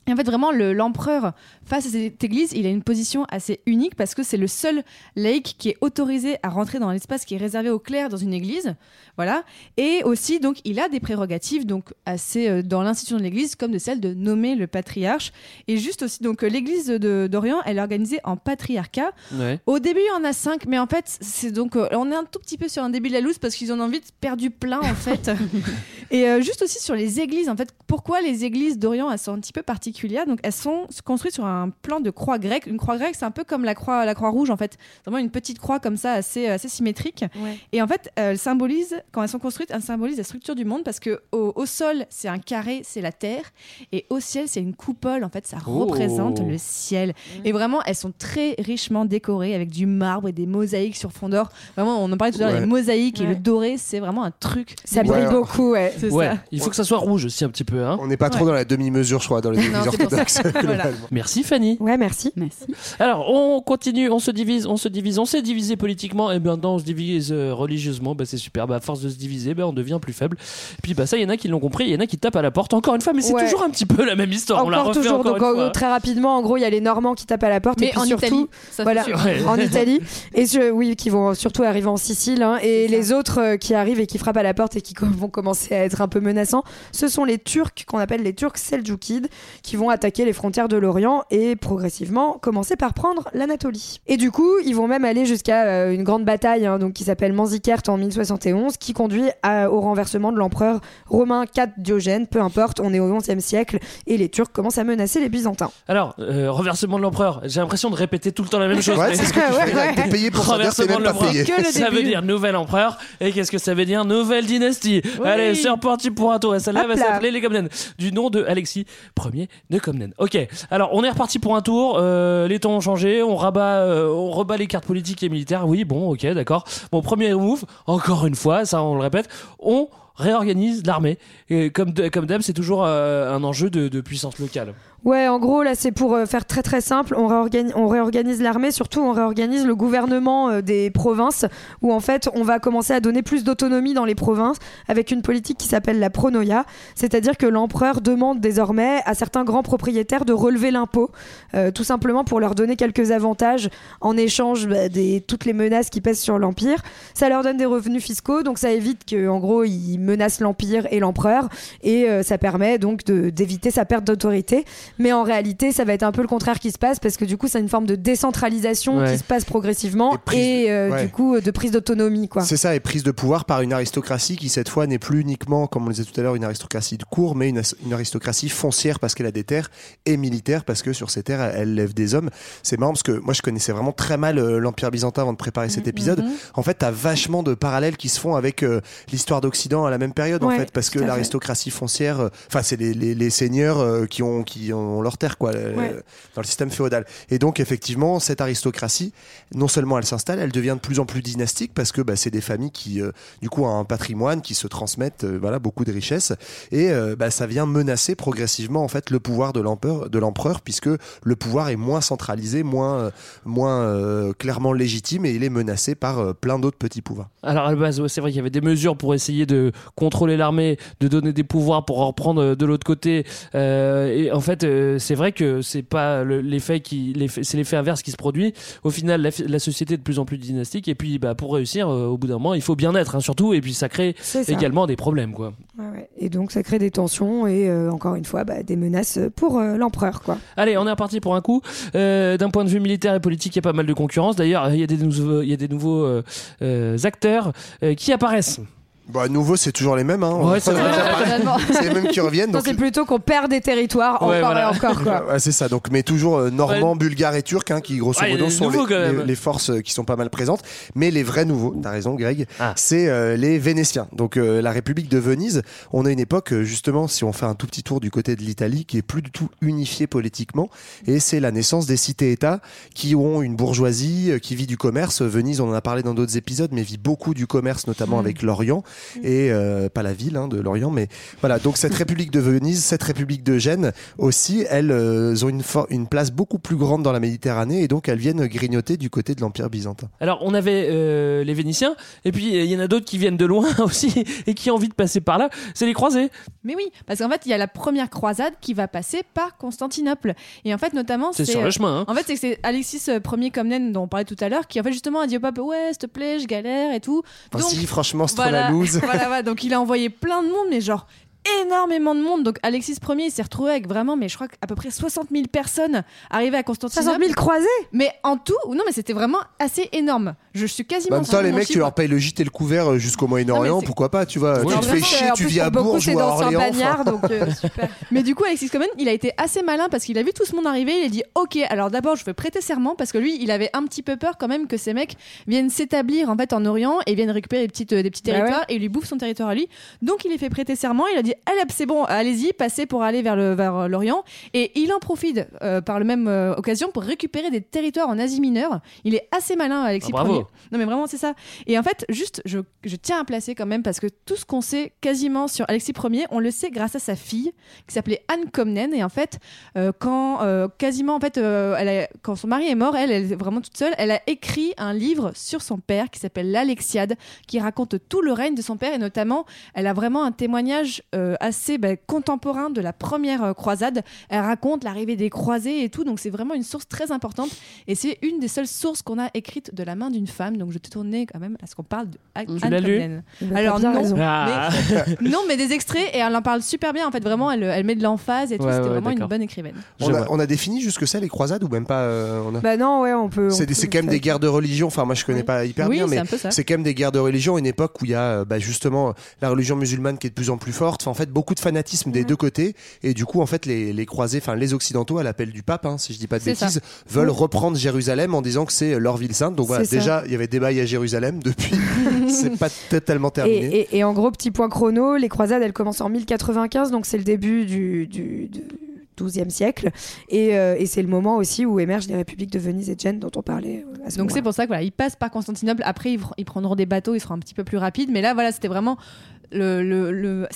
Et en fait, vraiment, le- l'empereur, face à cette église, il a une position assez unique parce que c'est le seul laïc qui est autorisé à rentrer dans l'espace qui est réservé aux clercs dans une église. Voilà. Et aussi, donc, il a des prérogatives, donc, assez euh, dans l'institution de l'église, comme de celle de nommer le patriarche. Et juste aussi, donc, euh, l'église d'Orient, elle est organisée en patriarcat. Ouais. Au début, il y en a cinq, mais en fait, c'est donc, euh, on est un tout petit peu sur un début de la loose parce qu'ils en ont vite perdu plein, en fait. Et euh, juste aussi sur les églises, en fait, pourquoi les églises d'Orient, elles sont un petit peu particulières? Donc, elles sont construites sur un plan de croix grecque. Une croix grecque, c'est un peu comme la croix, la croix rouge, en fait. C'est Vraiment une petite croix comme ça, assez, assez symétrique. Et en fait, elles symbolisent, quand elles sont construites, elles symbolisent la structure du monde parce que au, au sol, c'est un carré, c'est la terre, et au ciel, c'est une coupole. En fait, ça Oh. représente le ciel. Et vraiment, elles sont très richement décorées avec du marbre et des mosaïques sur fond d'or. Vraiment, on en parlait tout à l'heure, Ouais. les mosaïques et le doré, c'est vraiment un truc. Ça brille beaucoup, ouais. C'est Ouais, ça. il faut que ça soit rouge aussi un petit peu. Hein. On n'est pas trop dans la demi-mesure, je crois, dans les ça. orthodoxes. Voilà. Merci Fanny. Ouais, merci. Merci. Alors, on continue, on se divise, on se divise, on s'est divisé politiquement, et maintenant on se divise euh, religieusement, bah, c'est super. Bah, à force de se diviser, bah, on devient plus faible. Et puis, bah, ça, il y en a qui l'ont compris, il y en a qui tapent à la porte encore une fois, mais c'est Ouais. toujours un petit peu la même histoire. on la refait toujours. encore Donc, une en- fois. très rapidement, en gros, il y a les Normands qui tapent à la porte. Mais et puis en surtout, Italie, ça, voilà, sûr. Ouais. en Italie. Et je- oui, qui vont surtout arriver en Sicile. hein. et les autres euh, qui arrivent et qui frappent à la porte et qui vont commencer à être un peu menaçants, ce sont les Turcs qu'on appelle les Turcs Seljoukides, qui vont attaquer les frontières de l'Orient et progressivement commencer par prendre l'Anatolie. Et du coup, ils vont même aller jusqu'à euh, une grande bataille, hein, donc qui s'appelle Manzikert en 1071, qui conduit à- au renversement de l'empereur romain 4 Diogène. Peu importe, on est au XIe siècle et les Turcs commencent à menacer les Byzantins. Alors, euh, renversement de l'empereur, j'ai l'impression de répéter tout le temps la même chose. Ouais, mais- c'est ce que tu Ouais, fais là. ouais. Payé pour Renversement même de pas l'empereur. Ça veut dire nouvel empereur. Et qu'est-ce que ça veut dire? Nouvelle dynastie. Oui. Allez, c'est reparti pour un tour. Et celle-là va s'appeler les Comnènes. Du nom de Alexis Ier de Comnène. Ok, alors on est reparti pour un tour. Euh, les temps ont changé. On rabat, euh, on rebat les cartes politiques et militaires. Oui, bon, ok, d'accord. Bon, premier move, encore une fois, ça on le répète, on réorganise l'armée. Et comme, comme d'hab, c'est toujours euh, un enjeu de, de puissance locale. Ouais, en gros, là, c'est pour euh, faire très très simple. On réorganise, l'armée, surtout on réorganise le gouvernement euh, des provinces, où en fait, on va commencer à donner plus d'autonomie dans les provinces avec une politique qui s'appelle la pronoia, c'est-à-dire que l'empereur demande désormais à certains grands propriétaires de relever l'impôt, euh, tout simplement pour leur donner quelques avantages en échange bah, des toutes les menaces qui pèsent sur l'empire. Ça leur donne des revenus fiscaux, donc ça évite que, gros, ils menacent l'empire et l'empereur, et ça permet donc d'éviter sa perte d'autorité. Mais en réalité, ça va être un peu le contraire qui se passe parce que du coup, c'est une forme de décentralisation Ouais. qui se passe progressivement Et prise et, de- euh, ouais. du coup de prise d'autonomie quoi. C'est ça, et prise de pouvoir par une aristocratie qui, cette fois, n'est plus uniquement, comme on le disait tout à l'heure, une aristocratie de cour, mais une, une aristocratie foncière parce qu'elle a des terres et militaire parce que sur ces terres, elle, elle lève des hommes. C'est marrant parce que moi, je connaissais vraiment très mal euh, l'Empire byzantin avant de préparer cet épisode. mhm. En fait, t'as vachement de parallèles qui se font avec euh, l'histoire d'Occident à la même période, en fait, parce que l'aristocratie foncière, euh, enfin, c'est les, les, les seigneurs euh, qui ont, qui ont leur terre, quoi, euh, Ouais. dans le système féodal. Et donc, effectivement, cette aristocratie, non seulement elle s'installe, elle devient de plus en plus dynastique parce que bah, c'est des familles qui, euh, du coup, ont un patrimoine, qui se transmettent, euh, voilà, beaucoup de richesses, et euh, bah, ça vient menacer progressivement en fait le pouvoir de l'empereur, de l'empereur, puisque le pouvoir est moins centralisé, moins, moins euh, clairement légitime, et il est menacé par euh, plein d'autres petits pouvoirs. Alors à la base, ouais, c'est vrai qu'il y avait des mesures pour essayer de contrôler l'armée, de donner des pouvoirs pour en reprendre de l'autre côté. Euh, et en fait, euh, c'est vrai que c'est pas le- l'effet qui, c'est l'effet inverse qui se produit. Au final, la, société est de plus en plus dynastique. Et puis, bah, pour réussir, euh, au bout d'un moment, il faut bien être, hein, surtout. Et puis, ça crée ça. également des problèmes, quoi. Ouais, ouais. Et donc ça crée des tensions et euh, encore une fois bah, des menaces pour euh, l'empereur quoi. Allez, on est reparti pour un coup. D'un point de vue militaire et politique, il y a pas mal de concurrence. D'ailleurs, il y a des nouveaux, il y a des nouveaux acteurs qui apparaissent. Bah, nouveau, c'est toujours les mêmes. Hein. Ouais, c'est vrai. Finalement. C'est les mêmes qui reviennent. Donc, c'est plutôt qu'on perd des territoires Ouais, encore voilà. et encore quoi. Ouais, c'est ça. Donc, mais toujours euh, normand, bulgare et turc, hein, qui grosso Ouais, modo sont les, nouveaux, quand même. les- les forces euh, qui sont pas mal présentes. Mais les vrais nouveaux, t'as raison, Greg, Ah. c'est euh, les Vénétiens. Donc, euh, la République de Venise. On a une époque, euh, justement, si on fait un tout petit tour du côté de l'Italie, qui est plus du tout unifiée politiquement, et c'est la naissance des cités-États qui ont une bourgeoisie euh, qui vit du commerce. Venise, on en a parlé dans d'autres épisodes, mais vit beaucoup du commerce, notamment avec l'Orient et euh, pas la ville hein, de l'Orient, mais voilà. Donc cette République de Venise, cette République de Gênes aussi, elles euh, ont une, place beaucoup plus grande dans la Méditerranée et donc elles viennent grignoter du côté de l'Empire byzantin. Alors, on avait euh, les Vénitiens, et puis il y en a d'autres qui viennent de loin aussi et qui ont envie de passer par là. C'est les croisés. Mais oui, parce qu'en fait, il y a la première croisade qui va passer par Constantinople. Et en fait, notamment, C'est sur le chemin, hein. En fait, c'est que c'est Alexis Ier Comnène dont on parlait tout à l'heure qui en fait justement a dit au pape ouais, s'il te plaît, je galère et tout. Enfin, si, franchement, c'est trop voilà, la loose. Voilà, voilà. donc il a envoyé plein de monde, mais genre énormément de monde. Donc Alexis Ier il s'est retrouvé avec vraiment, mais je crois qu'à peu près 60 000 personnes arrivées à Constantinople. 60 000 croisés Mais en tout, non, mais c'était vraiment assez énorme. Je suis En quasiment. même temps, sûre les mecs, tu leur payes le gîte et le couvert euh, jusqu'au Moyen-Orient, pourquoi pas, tu vois. Ouais, tu te fais chier, tu vis à Bourges c'est ou à dans Orléans. Enfin. donc euh, super. Mais du coup, Alexis Comen, il a été assez malin parce qu'il a vu tout ce monde arriver. Il a dit Ok, alors d'abord, je veux prêter serment parce que lui, il avait un petit peu peur quand même que ces mecs viennent s'établir en fait en Orient et viennent récupérer des, petites, euh, des petits Bah territoires et lui bouffent son territoire à lui. Donc, il est fait prêter serment. Il a dit Allez, hop, c'est bon, allez-y, passez pour aller vers le- vers euh, l'Orient. Et il en profite euh, par la même euh, occasion pour récupérer des territoires en Asie mineure. Il est assez malin, Alexis Ah, bravo. Ier. Non, mais vraiment, c'est ça. Et en fait, juste, je, je tiens à placer quand même parce que tout ce qu'on sait quasiment sur Alexis Ier, on le sait grâce à sa fille qui s'appelait Anne Comnène. Et en fait, euh, quand quasiment, en fait, elle a- quand son mari est mort, elle, elle est vraiment toute seule, elle a écrit un livre sur son père qui s'appelle L'Alexiade, qui raconte tout le règne de son père et notamment, elle a vraiment un témoignage euh, assez bah, contemporain de la première euh, croisade. Elle raconte l'arrivée des croisés et tout, donc c'est vraiment une source très importante. Et c'est une des seules sources qu'on a écrites de la main d'une femme. Donc je te tournais quand même à ce qu'on parle de Anne Tu lu Comnène. Alors non, raison. Ah. mais, non, mais des extraits et elle en parle super bien. En fait, vraiment, elle, elle met de l'emphase et tout. Ouais, C'était ouais, vraiment une bonne écrivaine. On a, vois. on a défini jusque ça les croisades ou même pas euh, on a- Bah non, ouais, on peut. C'est quand même des guerres de religion. Enfin, moi, je connais pas hyper Oui, bien, mais c'est quand même des guerres de religion. Une époque où il y a euh, bah, justement euh, la religion musulmane qui est de plus en plus forte. Enfin, en fait, beaucoup de fanatisme des deux côtés. Et du coup, en fait, les, les croisés, enfin, les occidentaux, à l'appel du pape, hein, si je dis pas de ça. bêtises, veulent reprendre Jérusalem en disant que c'est leur ville sainte. Donc voilà, ça. déjà, il y avait des bails à Jérusalem. Depuis, c'est pas totalement terminé. Et, et- et en gros, petit point chrono, les croisades, elles commencent en 1095, donc c'est le début du, du, du 12e siècle. Et, euh, et c'est le moment aussi où émergent les républiques de Venise et de Gênes dont on parlait euh, à ce Donc c'est pour ça que voilà, ils passent par Constantinople. Après, ils, ils prendront des bateaux, ils seront un petit peu plus rapides. Mais là, voilà, c'était vraiment le, le, le-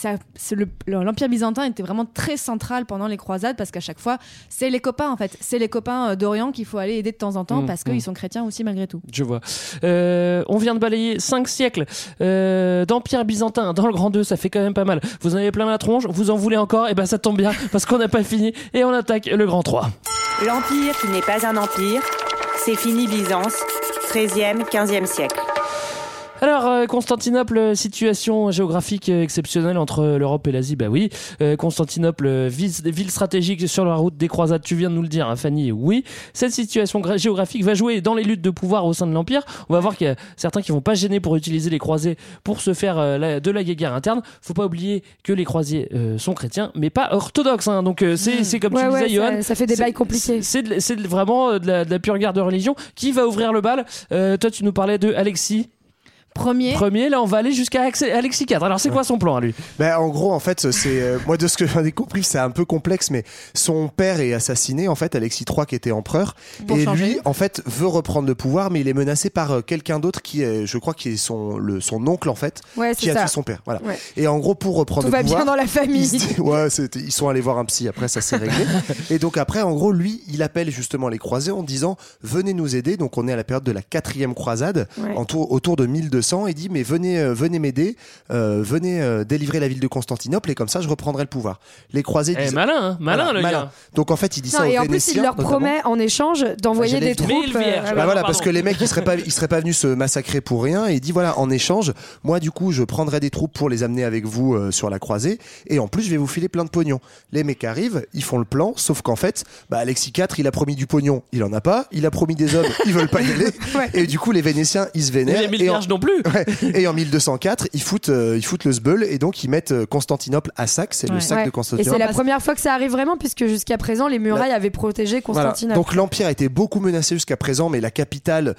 l'empire byzantin était vraiment très central pendant les croisades parce qu'à chaque fois, c'est les copains en fait, c'est les copains euh, d'Orient qu'il faut aller aider de temps en temps Mmh, parce mmh. qu'ils sont chrétiens aussi malgré tout. Je vois. Euh, on vient de balayer 5 siècles euh, d'empire byzantin dans le Grand 2, ça fait quand même pas mal. Vous en avez plein la tronche, vous en voulez encore, et ben ça tombe bien parce qu'on n'a pas fini et on attaque le Grand 3. L'Empire qui n'est pas un empire, c'est fini Byzance, 13e, 15e siècle. Alors, euh, Constantinople, situation géographique exceptionnelle entre l'Europe et l'Asie, bah oui. Euh, Constantinople, euh, ville, stratégique sur la route des croisades, tu viens de nous le dire, hein, Fanny, oui. Cette situation gra- géographique va jouer dans les luttes de pouvoir au sein de l'Empire. On va voir qu'il y a certains qui vont pas gêner pour utiliser les croisés pour se faire de la guerre interne. Faut pas oublier que les croisés sont chrétiens, mais pas orthodoxes. hein. donc, euh, c'est c'est comme Ouais, tu ouais, disais, Johan. ça, ça fait des bails compliqués. C'est vraiment de la, de la pure guerre de religion. Qui va ouvrir le bal Euh, Toi, tu nous parlais de Alexis. Premier. Premier, là on va aller jusqu'à Alexis 4. Alors c'est quoi son plan à lui? Ben, en gros, en fait, c'est euh, moi de ce que j'en ai compris, c'est un peu complexe, mais son père est assassiné en fait, Alexis III qui était empereur, Pour et changer. lui, en fait, veut reprendre le pouvoir, mais il est menacé par euh, quelqu'un d'autre qui, est, je crois, qui est son le son oncle en fait, Ouais, qui c'est a ça. tué son père. Voilà. Ouais. Et en gros, pour reprendre Tout le va pouvoir, bien dans la famille. ils, ouais, ils sont allés voir un psy. Après, ça s'est réglé. et donc après, en gros, lui, il appelle justement les croisés en disant venez nous aider. Donc on est à la période de la quatrième croisade, Ouais. en tour- autour de 1200. Il dit mais venez, euh, venez m'aider, euh, venez euh, délivrer la ville de Constantinople et comme ça, je reprendrai le pouvoir. Les croisés Eh, disent malin, hein, malin Voilà, le malin. gars. Donc en fait, il dit Non, ça aux et en plus, il leur notamment. promet en échange d'envoyer Ah, des troupes. dire. Mille vierges. euh, Bah voilà, pardon. parce que les mecs, ils seraient pas, ils seraient pas venus se massacrer pour rien. Et il dit voilà, en échange, moi du coup, je prendrai des troupes pour les amener avec vous euh, sur la croisée. Et en plus, je vais vous filer plein de pognon. Les mecs arrivent, ils font le plan, sauf qu'en fait, bah, Alexis IV, il a promis du pognon, il en a pas. Il a promis des hommes, ils veulent pas y aller. Ouais. Et du coup, les Vénétiens, ils se vénèrent. les mille et en- non plus. Ouais. Et en 1204, ils foutent, euh, ils foutent le sbeul et donc ils mettent euh, Constantinople à sac. C'est le sac Ouais. de Et Constantinople. c'est la première fois que ça arrive vraiment, puisque jusqu'à présent, les murailles avaient protégé Voilà. Constantinople. Donc l'empire a été beaucoup menacé jusqu'à présent, mais la capitale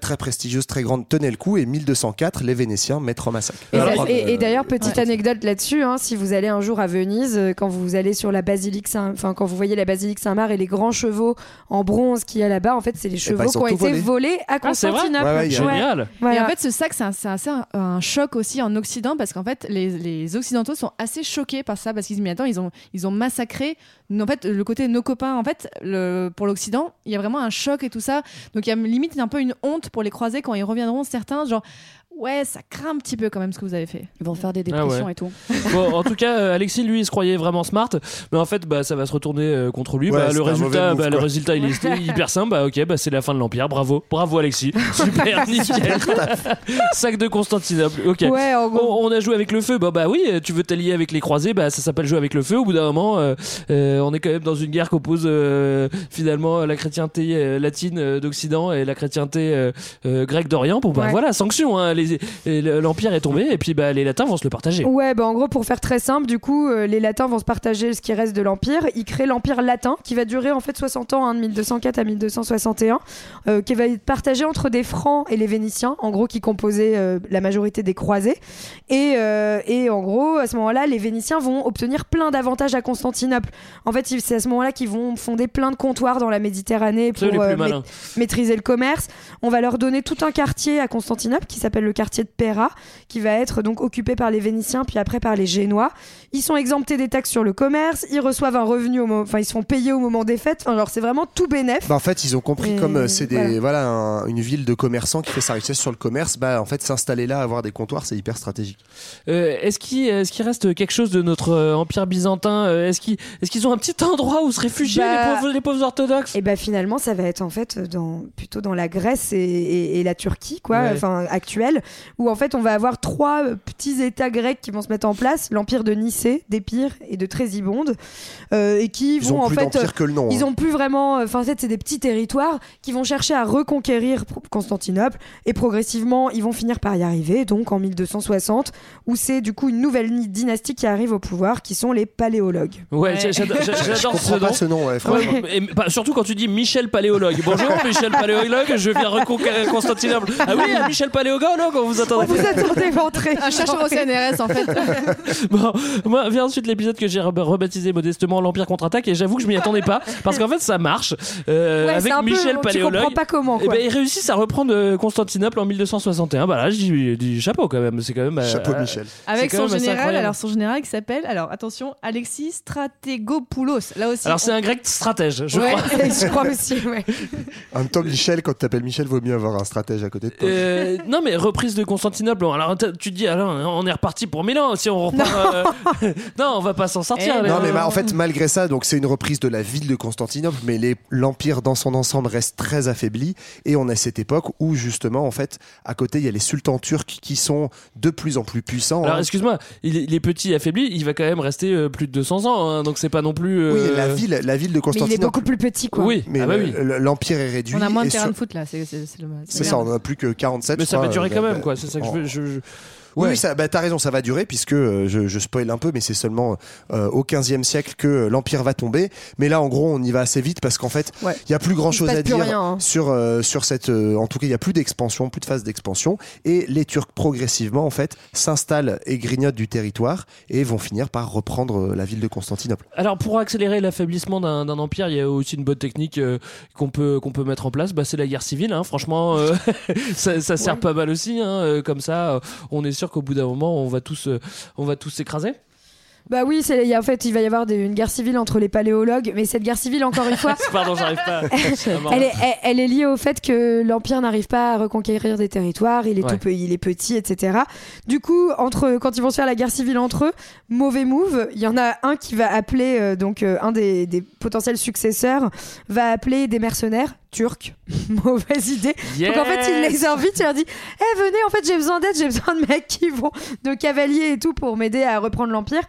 très prestigieuse, très grande, tenait le coup. Et 1204, les Vénétiens mettent Rome à sac. Et, Alors, et- euh, et d'ailleurs, petite anecdote là-dessus, hein, si vous allez un jour à Venise, euh, quand vous allez sur la basilique Saint, enfin quand vous voyez la basilique Saint-Marc et les grands chevaux en bronze qu'il y a là-bas, en fait, c'est les chevaux ben, ils qui ont été volés. volés à Ah, c'est vrai Constantinople. Ouais, ouais. Génial. Voilà. Et en fait, ce sac, c'est assez un, choc aussi en Occident parce qu'en fait, les, les Occidentaux sont assez choqués par ça parce qu'ils disent mais attends, ils ont ils ont massacré. En fait, le côté nos copains, en fait, pour l'Occident, il y a vraiment un choc et tout ça. Donc il y a limite un peu une honte pour les croisés quand ils reviendront. Certains, genre ouais, ça craint un petit peu quand même ce que vous avez fait. Ils vont faire des Ah ouais. dépressions et tout. Bon, en tout cas, euh, Alexis, lui, il se croyait vraiment smart, mais en fait, bah, ça va se retourner euh, contre lui. Ouais, Bah, le, résultat, move, bah, le résultat, il est hyper simple. Bah, ok, bah, c'est la fin de l'Empire. Bravo, bravo, Alexis. Super, nickel. Sac de Constantinople. Ok. Ouais, en gros. On, on a joué avec le feu. Bah, bah oui, tu veux t'allier avec les croisés, bah, ça s'appelle jouer avec le feu. Au bout d'un moment, euh, euh, on est quand même dans une guerre qu'oppose euh, finalement la chrétienté euh, latine euh, d'Occident et la chrétienté euh, euh, grecque d'Orient. Bon, bah Ouais. voilà, sanction. Hein, les- l'Empire est tombé et puis bah, les Latins vont se le partager. Ouais, bah en gros, pour faire très simple, du coup, euh, les Latins vont se partager ce qui reste de l'Empire. Ils créent l'Empire latin, qui va durer en fait 60 ans, hein, de 1204 à 1261, euh, qui va être partagé entre des Francs et les Vénitiens, en gros, qui composaient euh, la majorité des croisés. Et, et en gros, à ce moment-là, les Vénitiens vont obtenir plein d'avantages à Constantinople. En fait, c'est à ce moment-là qu'ils vont fonder plein de comptoirs dans la Méditerranée pour maîtriser le commerce. On va leur donner tout un quartier à Constantinople qui s'appelle le quartier de Pera, qui va être donc occupé par les Vénitiens puis après par les Génois. Ils sont exemptés des taxes sur le commerce, ils reçoivent un revenu au moment, enfin ils se font payer au moment des fêtes. Enfin, genre c'est vraiment tout bénef. Bah, en fait, ils ont compris Et comme euh, c'est des voilà. voilà, un- une ville de commerçants qui fait sa richesse sur le commerce. Bah en fait, s'installer là, avoir des comptoirs, c'est hyper stratégique. Euh, est-ce qu'il reste quelque chose de notre euh, empire byzantin Est-ce qu'ils ont un petit endroit où se réfugier Bah, les, pauvres, les pauvres orthodoxes? Et bah finalement ça va être en fait dans plutôt dans la Grèce et, et- et la Turquie quoi, Ouais. enfin actuelle, où en fait on va avoir trois euh, petits États grecs qui vont se mettre en place, l'empire de Nicée, d'Épire et de Trésibonde, euh, et qui Ils vont ont en fait d'empire que le nom, Ils hein. ont plus vraiment, enfin en fait c'est des petits territoires qui vont chercher à reconquérir Constantinople et progressivement ils vont finir par y arriver. Donc en 1260 où c'est du coup une nouvelle dynastie qui arrive au pouvoir, qui sont les paléologues. Ouais, j'a- j'adore ce nom. ce nom, ouais, franchement. Et, bah, surtout quand tu dis Michel Paléologue. Bonjour Michel Paléologue, je viens reconquérir Constantinople. Ah oui, euh, Michel Paléologue, on vous attendait. Vous attendez l'entrée. Un chercheur au CNRS en fait. Bon, moi vient ensuite l'épisode que j'ai re- rebaptisé modestement l'Empire contre-attaque et j'avoue que je m'y attendais pas parce qu'en fait ça marche euh, Ouais, avec un peu- Michel tu Paléologue. comprends pas comment, Et quoi. ben ils réussissent à reprendre euh, Constantinople en 1261. Bah là, je dis, chapeau quand même, c'est quand même Chapeau, euh, Michel. Avec son général, alors son général qui s'appelle, alors attention, Alexis Stratégopoulos. Là aussi. Alors c'est on- un grec stratège, je Ouais, crois. je crois aussi, ouais. En même temps, Michel, quand tu t'appelles Michel, vaut mieux avoir un stratège à côté de toi. Euh, non mais de Constantinople. Alors tu te dis alors on est reparti pour Milan si on repart. euh, non, on va pas s'en sortir. Eh Non mais bah, en fait malgré ça donc c'est une reprise de la ville de Constantinople mais l'empire dans son ensemble reste très affaibli et on a cette époque où justement en fait à côté il y a les sultans turcs qui sont de plus en plus puissants Alors hein. excuse-moi, il, il est petit affaibli, il va quand même rester euh, plus de 200 ans, hein, donc c'est pas non plus. euh, Oui, la ville, la ville de Mais il est Constantinople. beaucoup plus petit quoi. Oui, Mais ah bah oui. l'empire est réduit. On a moins de terrain sur- de foot là. C'est c'est- ça, on en a plus que 47. Mais ça va durer euh, quand bah, quoi. C'est ça que je veux. je- je- Oui, Ouais. oui, ça, bah, t'as raison, ça va durer puisque euh, je, je spoil un peu, mais c'est seulement euh, au 15e siècle que euh, l'empire va tomber. Mais là, en gros, on y va assez vite parce qu'en fait, il Ouais. y a plus grand chose à dire rien, hein. sur euh, sur cette. euh, en tout cas, il y a plus d'expansion, plus de phase d'expansion, et les Turcs progressivement, en fait, s'installent et grignotent du territoire et vont finir par reprendre la ville de Constantinople. Alors pour accélérer l'affaiblissement d'un d'un empire, il y a aussi une bonne technique euh, qu'on peut qu'on peut mettre en place. Bah, c'est la guerre civile. Hein. Franchement, euh, ça, ça sert pas mal aussi. Hein. Comme ça, on est sûr qu'au bout d'un moment, on va tous euh, on va tous s'écraser. Bah oui, c'est, il y a, en fait, il va y avoir des- une guerre civile entre les paléologues, mais cette guerre civile, encore une fois, Pardon, j'arrive pas. elle est, elle, elle est liée au fait que l'Empire n'arrive pas à reconquérir des territoires, il est, Ouais. tout, pe- il est petit, etc. Du coup, entre, quand ils vont se faire la guerre civile entre eux, mauvais move, il y en a un qui va appeler, euh, donc euh, un des, des potentiels successeurs, va appeler des mercenaires turcs. Mauvaise idée. Donc en fait, il les invite, il leur dit Eh, venez, en fait, j'ai besoin d'aide, j'ai besoin de mecs qui vont, de cavaliers et tout pour m'aider à reprendre l'Empire.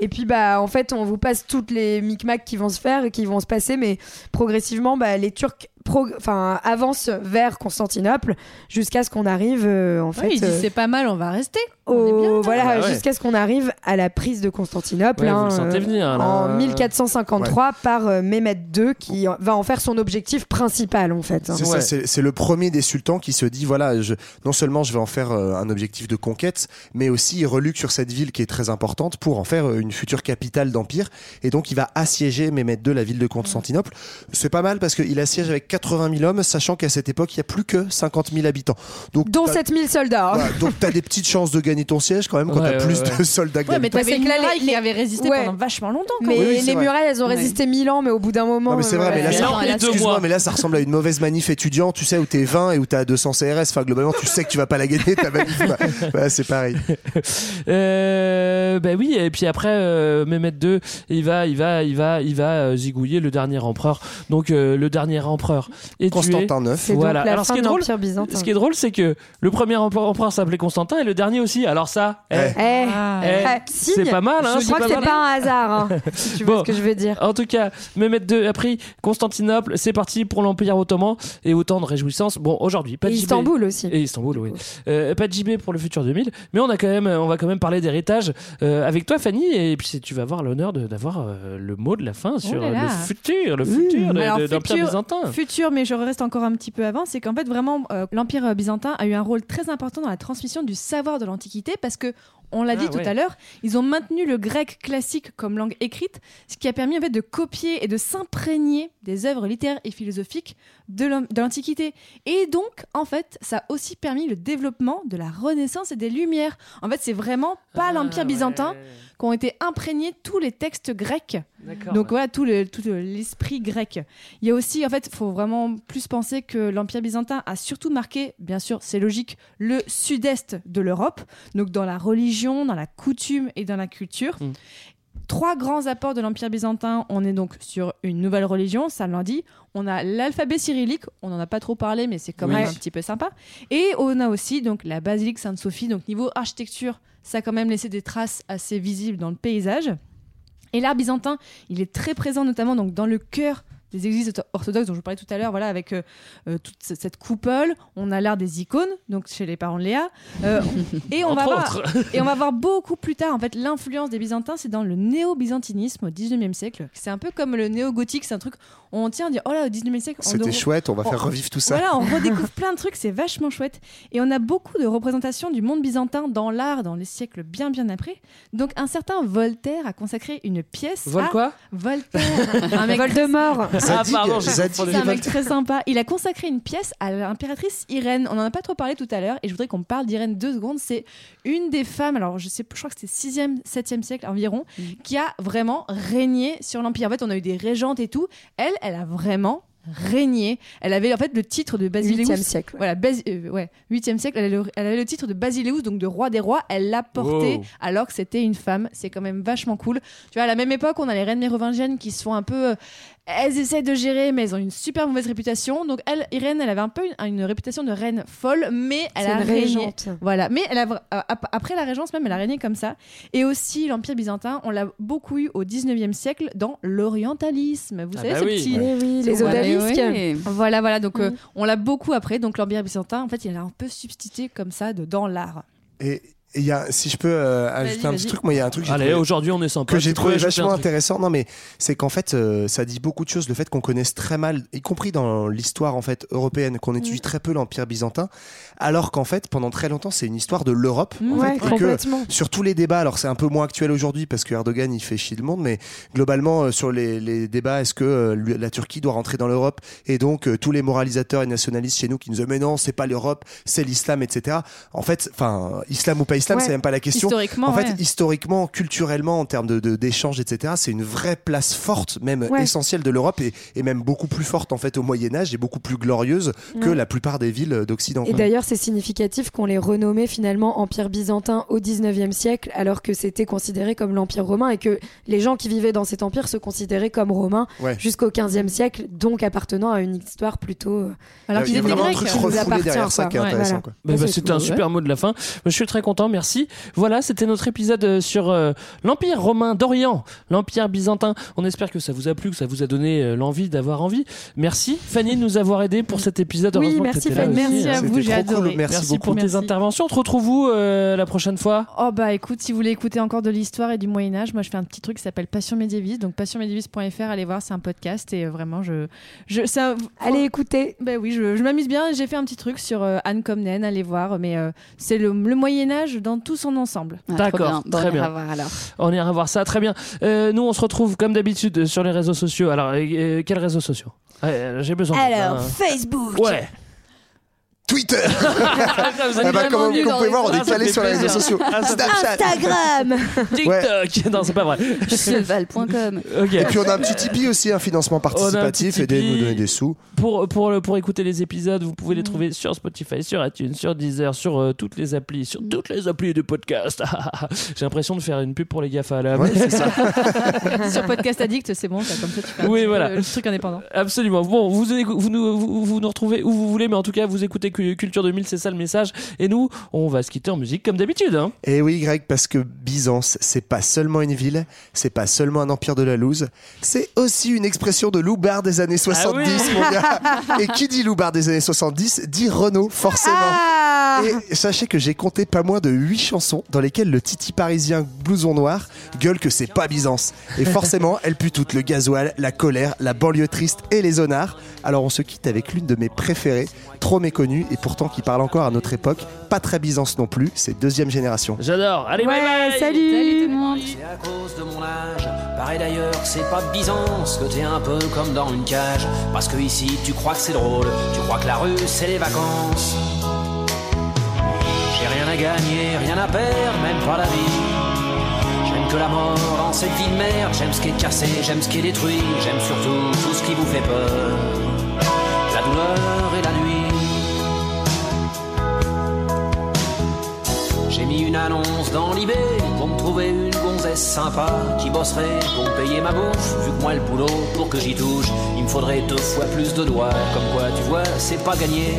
Et puis, bah, en fait, on vous passe toutes les micmacs qui vont se faire et qui vont se passer, mais progressivement, bah, les Turcs enfin, avance vers Constantinople jusqu'à ce qu'on arrive euh, en fait. Ouais, il dit euh, c'est pas mal, on va rester. Au- voilà, Ah ouais. jusqu'à ce qu'on arrive à la prise de Constantinople Ouais, hein, euh, venir, là. en 1453 par euh, Mehmet II qui en- va en faire son objectif principal en fait. hein. C'est ça, c'est c'est le premier des sultans qui se dit voilà, je, non seulement je vais en faire euh, un objectif de conquête, mais aussi il reluque sur cette ville qui est très importante pour en faire euh, une future capitale d'empire. Et donc il va assiéger Mehmet II, la ville de Constantinople. C'est pas mal parce qu'il assiège avec 80 000 hommes, sachant qu'à cette époque il y a plus que 50 000 habitants. Donc Dont t'as- 7000 soldats. hein. donc t'as des petites chances de gagner ton siège quand même quand Ouais, t'as ouais, plus ouais. de soldats que Ouais, mais t'avais c'est une que là, muraille les- qui avait résisté Ouais. pendant vachement longtemps. quand Mais. Oui, les vrai. murailles, elles ont résisté 1000 ans, mais au bout d'un moment. Non mais c'est euh, vrai, mais là, Mais ça, mais là ça ressemble à une mauvaise manif étudiant, tu sais, où t'es 20 et où t'as 200 CRS. Enfin, globalement, tu sais que tu vas pas la gagner ta manif. c'est pareil. Euh, ben oui, et puis après, euh, Mehmet II, il va, il va, il va, il va euh, zigouiller le dernier empereur. Donc euh, le dernier empereur est. Constantin IX. C'est Voilà. Alors, ce qui est drôle. Ce qui est drôle, c'est que le premier empereur s'appelait Constantin et le dernier aussi. Alors ça, eh, Eh. Eh, Ah. signe. c'est pas mal. Hein, je crois que c'est mal. pas un hasard, hein, si tu vois Bon. ce que je veux dire. En tout cas, Mehmet II a pris Constantinople, c'est parti pour l'Empire ottoman et autant de réjouissances. Bon, aujourd'hui, pas Et de JB. Istanbul aussi. Et Istanbul, oui. Euh, pas de JB pour le futur 2000, mais on a quand même, on va quand même parler d'héritage euh, avec toi, Fanny, et puis tu vas avoir l'honneur de- d'avoir euh, le mot de la fin sur là là. le futur, le futur de, Alors, de- d'Empire futur- byzantin. Futur, mais je reste encore un petit peu avant, c'est qu'en fait vraiment euh, l'Empire byzantin a eu un rôle très important dans la transmission du savoir de l'Antiquité parce que on l'a dit Ah, tout ouais. à l'heure, ils ont maintenu le grec classique comme langue écrite, ce qui a permis en fait de copier et de s'imprégner des œuvres littéraires et philosophiques de l'An- de l'Antiquité. Et donc, en fait, ça a aussi permis le développement de la Renaissance et des Lumières. En fait, c'est vraiment pas Ah, l'Empire byzantin ouais. qu'ont été imprégnés tous les textes grecs. Donc voilà, tout le- tout le- l'esprit grec. Il y a aussi, en fait, il faut vraiment plus penser que l'Empire byzantin a surtout marqué, bien sûr, c'est logique, le sud-est de l'Europe, donc dans la religion, dans la coutume et dans la culture. Mm. Trois grands apports de l'Empire byzantin. On est donc sur une nouvelle religion, ça l'a dit. On a l'alphabet cyrillique, on n'en a pas trop parlé, mais c'est quand Oui. même un petit peu sympa. Et on a aussi donc la basilique Sainte-Sophie. Donc niveau architecture, ça a quand même laissé des traces assez visibles dans le paysage. Et l'art byzantin, il est très présent notamment donc dans le cœur des églises ortho- orthodoxes dont je vous parlais tout à l'heure, voilà, avec euh, euh, toute cette coupole. On a l'art des icônes, donc chez les parents de Léa. Euh, et, on va voir, et on va voir beaucoup plus tard, en fait, l'influence des Byzantins, c'est dans le néo-byzantinisme au 19e siècle. C'est un peu comme le néo-gothique, c'est un truc, on tient à dire, oh là, au 19e siècle, C'était chouette, on va on- faire revivre tout ça. Voilà, on redécouvre plein de trucs, c'est vachement chouette. Et on a beaucoup de représentations du monde byzantin dans l'art dans les siècles bien bien après. Donc un certain Voltaire a consacré une pièce Vol à quoi? Voltaire, un mec Voldemort. Ah, pardon, c'est un mec très sympa. Il a consacré une pièce à l'impératrice Irène. On en a pas trop parlé tout à l'heure et je voudrais qu'on parle d'Irène deux secondes. C'est une des femmes, alors je sais, je crois que c'était 6e, 7e siècle environ, qui a vraiment régné sur l'empire. En fait, on a eu des régentes et tout. Elle, elle a vraiment régné. Elle avait en fait le titre de Basileus. 8e siècle. Voilà, Basi- euh, ouais, 8e siècle, elle, avait le- elle avait le titre de Basileus, donc de roi des rois. Elle l'a porté Wow. alors que c'était une femme. C'est quand même vachement cool. Tu vois, à la même époque, on a les reines mérovingiennes qui sont un peu. Elles essayent de gérer, mais elles ont une super mauvaise réputation. Donc, elle, Irène, elle avait un peu une, une réputation de reine folle, mais elle a une régné. régente. Voilà, mais elle a, euh, ap- après la régence même, elle a régné comme ça. Et aussi, l'Empire byzantin, on l'a beaucoup eu au 19e siècle dans l'orientalisme. Vous Ah savez, bah ce oui. petit. Eh oui, les Voilà, odalisques. Ouais. Voilà, voilà. Donc, euh, Mhm. on l'a beaucoup après. Donc, l'Empire byzantin, en fait, il a un peu substitué comme ça de, dans l'art. Et il y a, si je peux euh, ajouter un petit truc, moi il y a un truc que j'ai Allez, trouvé- aujourd'hui on est sympa. que j'ai Tu trouvé peux ajouter vachement intéressant. Non, mais c'est qu'en fait, euh, ça dit beaucoup de choses. Le fait qu'on connaisse très mal, y compris dans l'histoire en fait européenne, qu'on étudie très peu l'Empire byzantin, alors qu'en fait, pendant très longtemps, c'est une histoire de l'Europe. en Ouais, fait, et que complètement. sur tous les débats, alors c'est un peu moins actuel aujourd'hui parce que Erdogan il fait chier le monde, mais globalement euh, sur les, les débats, est-ce que euh, la Turquie doit rentrer dans l'Europe Et donc euh, tous les moralisateurs et nationalistes chez nous qui nous disent mais non, c'est pas l'Europe, c'est l'islam, etc. En fait, enfin, islam ou pas Ouais. c'est même pas la question. Historiquement, en fait, ouais. historiquement, culturellement, en termes de de- d'échanges, etc., c'est une vraie place forte, même Ouais. essentielle de l'Europe et, et même beaucoup plus forte en fait au Moyen Âge et beaucoup plus glorieuse que la plupart des villes d'Occident. Et d'ailleurs, c'est significatif qu'on les renommé finalement Empire byzantin au 19e siècle, alors que c'était considéré comme l'Empire romain et que les gens qui vivaient dans cet empire se considéraient comme romains Ouais. jusqu'au 15e siècle, donc appartenant à une histoire plutôt. euh, Alors Il y a qu'il était vraiment un truc nous refoulé derrière ça qui est intéressant. Bah, bah, c'est C'était un super mot de la fin. Je suis très content. Merci. Voilà, c'était notre épisode euh, sur euh, l'Empire romain d'Orient, l'Empire byzantin. On espère que ça vous a plu, que ça vous a donné euh, l'envie d'avoir envie. Merci Fanny de nous avoir aidé pour cet épisode. Oui, Heureusement que merci, Fanny. Merci hein. à vous, j'ai adoré. Merci, pour tes interventions. On te retrouve où euh, la prochaine fois? Oh bah écoute, si vous voulez écouter encore de l'histoire et du Moyen Âge, moi je fais un petit truc qui s'appelle Passion médiéviste. Donc passionmédiéviste.fr, allez voir, c'est un podcast et vraiment je, je ça, allez écouter. Ben oui, je, je m'amuse bien. J'ai fait un petit truc sur euh, Anne Comnène, allez voir. Mais euh, c'est le, le Moyen Âge dans tout son ensemble. D'accord, très bien. On ira voir ça, très bien. Euh, nous, on se retrouve comme d'habitude sur les réseaux sociaux. Alors, euh, euh, quels réseaux sociaux? Ouais, J'ai besoin. de- Alors, hein. Facebook. Ouais. Twitter Ah bah, comme vous dans pouvez les voir, on est calé sur les réseaux sociaux. Ah, fait- Instagram. TikTok Non, c'est pas vrai. Cheval.com. Et puis on a un petit Tipeee aussi, un financement participatif, aidez nous donner des sous. Pour, pour, le- pour écouter les épisodes, vous pouvez les trouver sur Spotify, sur iTunes, sur Deezer, sur euh, toutes les applis, sur toutes les applis de podcast. J'ai l'impression de faire une pub pour les GAFA là. Ouais, c'est ça. sur Podcast Addict, c'est bon, ça, comme ça tu fais Oui, voilà. le, le truc indépendant. Absolument. Bon, vous, vous, nous, vous, vous nous retrouvez où vous voulez, mais en tout cas, vous écoutez Culture 2000, c'est ça le message. Et nous, on va se quitter en musique comme d'habitude. Hein. Et oui, Greg, parce que Byzance, c'est pas seulement une ville, c'est pas seulement un empire de la loose, c'est aussi une expression de loupard des années 70, oui. mon gars. Et qui dit loupard des années 70 dit Renault, forcément. Ah Et sachez que j'ai compté pas moins de 8 chansons dans lesquelles le titi parisien blouson noir gueule que c'est pas Byzance. Et forcément, elle pue toute le gasoil, la colère, la banlieue triste et les zonards. Alors on se quitte avec l'une de mes préférées, trop méconnue et pourtant qui parle encore à notre époque, pas très Byzance non plus, c'est deuxième génération. J'adore. Allez, bye Ouais, bye. salut. Salut tout le monde. C'est à cause de mon âge. Pareil d'ailleurs, c'est pas Byzance que t'es un peu comme dans une cage. Parce que ici, tu crois que c'est drôle. Tu crois que la rue, c'est les vacances. J'ai rien à gagner, rien à perdre, même pas la vie. J'aime que la mort dans cette vie de merde. J'aime ce qui est cassé, j'aime ce qui est détruit. J'aime surtout tout ce qui vous fait peur. La douleur J'ai mis une annonce dans l'IB pour me trouver une gonzesse sympa qui bosserait pour payer ma bouffe. Vu que moi le boulot, pour que j'y touche, il me faudrait deux fois plus de doigts. Comme quoi, tu vois, c'est pas gagné.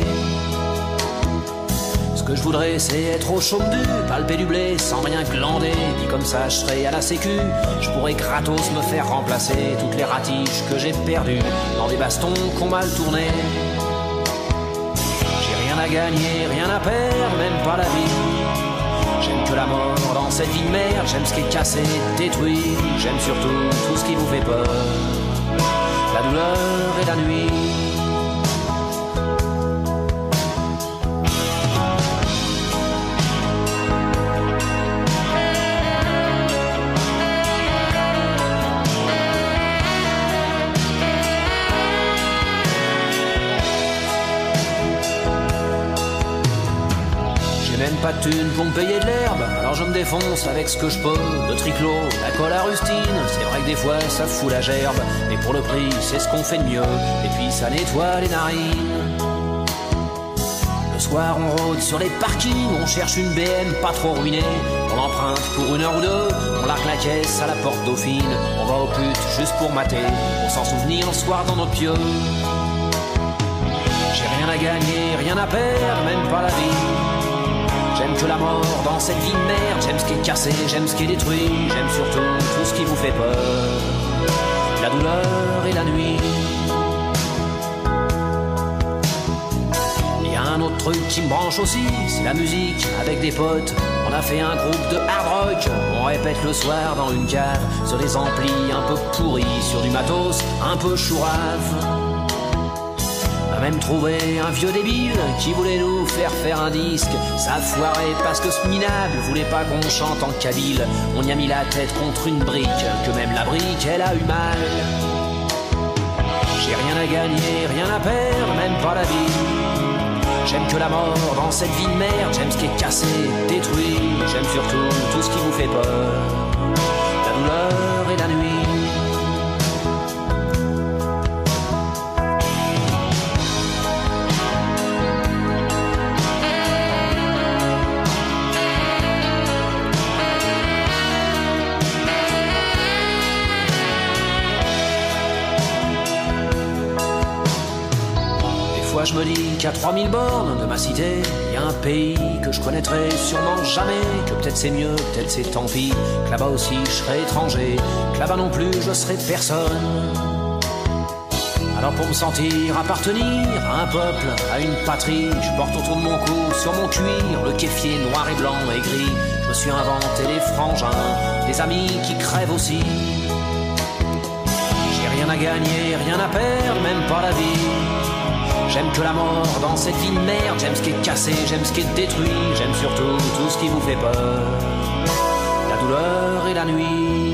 Ce que je voudrais, c'est être au chaume du, palper du blé sans rien glander. Dit comme ça, je serais à la sécu. Je pourrais gratos me faire remplacer toutes les ratiches que j'ai perdues dans des bastons qu'on mal tournés. J'ai rien à gagner, rien à perdre, même pas la vie. J'aime que la mort dans cette vie de merde, j'aime ce qui est cassé, détruit, j'aime surtout tout ce qui vous fait peur. La douleur et la nuit. Pas de thune pour me payer de l'herbe, alors je me défonce avec ce que je peux. Le triclot, la colle à rustine, c'est vrai que des fois ça fout la gerbe, mais pour le prix, c'est ce qu'on fait de mieux, et puis ça nettoie les narines. Le soir, on rôde sur les parkings, on cherche une BM pas trop ruinée. On emprunte pour une heure ou deux, on largue la caisse à la porte dauphine. On va au pute juste pour mater, pour s'en souvenir le soir dans notre pieux. J'ai rien à gagner, rien à perdre, même pas la vie. J'aime que la mort dans cette vie de merde. J'aime ce qui est cassé, j'aime ce qui est détruit. J'aime surtout tout ce qui vous fait peur. La douleur et la nuit. Il y a un autre truc qui me branche aussi, c'est la musique avec des potes. On a fait un groupe de hard rock, on répète le soir dans une cave, sur des amplis un peu pourris, sur du matos un peu chourave. Même trouvé un vieux débile qui voulait nous faire faire un disque. Ça foiré parce que ce minable voulait pas qu'on chante en kabyle. On y a mis la tête contre une brique, que même la brique elle a eu mal. J'ai rien à gagner, rien à perdre, même pas la vie. J'aime que la mort dans cette vie de merde, j'aime ce qui est cassé, détruit. J'aime surtout tout ce qui vous fait peur. La douleur et la nuit. Me dis qu'à 3000 bornes de ma cité, y a un pays que je connaîtrai sûrement jamais. Que peut-être c'est mieux, peut-être c'est tant pis. Que là-bas aussi je serai étranger. Que là-bas non plus je serai personne. Alors pour me sentir appartenir à un peuple, à une patrie, je porte autour de mon cou, sur mon cuir, le kéfier noir et blanc et gris. Je me suis inventé des frangins, des amis qui crèvent aussi. J'ai rien à gagner, rien à perdre, même pas la vie. J'aime que la mort dans cette vie de merde, j'aime ce qui est cassé, j'aime ce qui est détruit, j'aime surtout tout ce qui vous fait peur. La douleur et la nuit.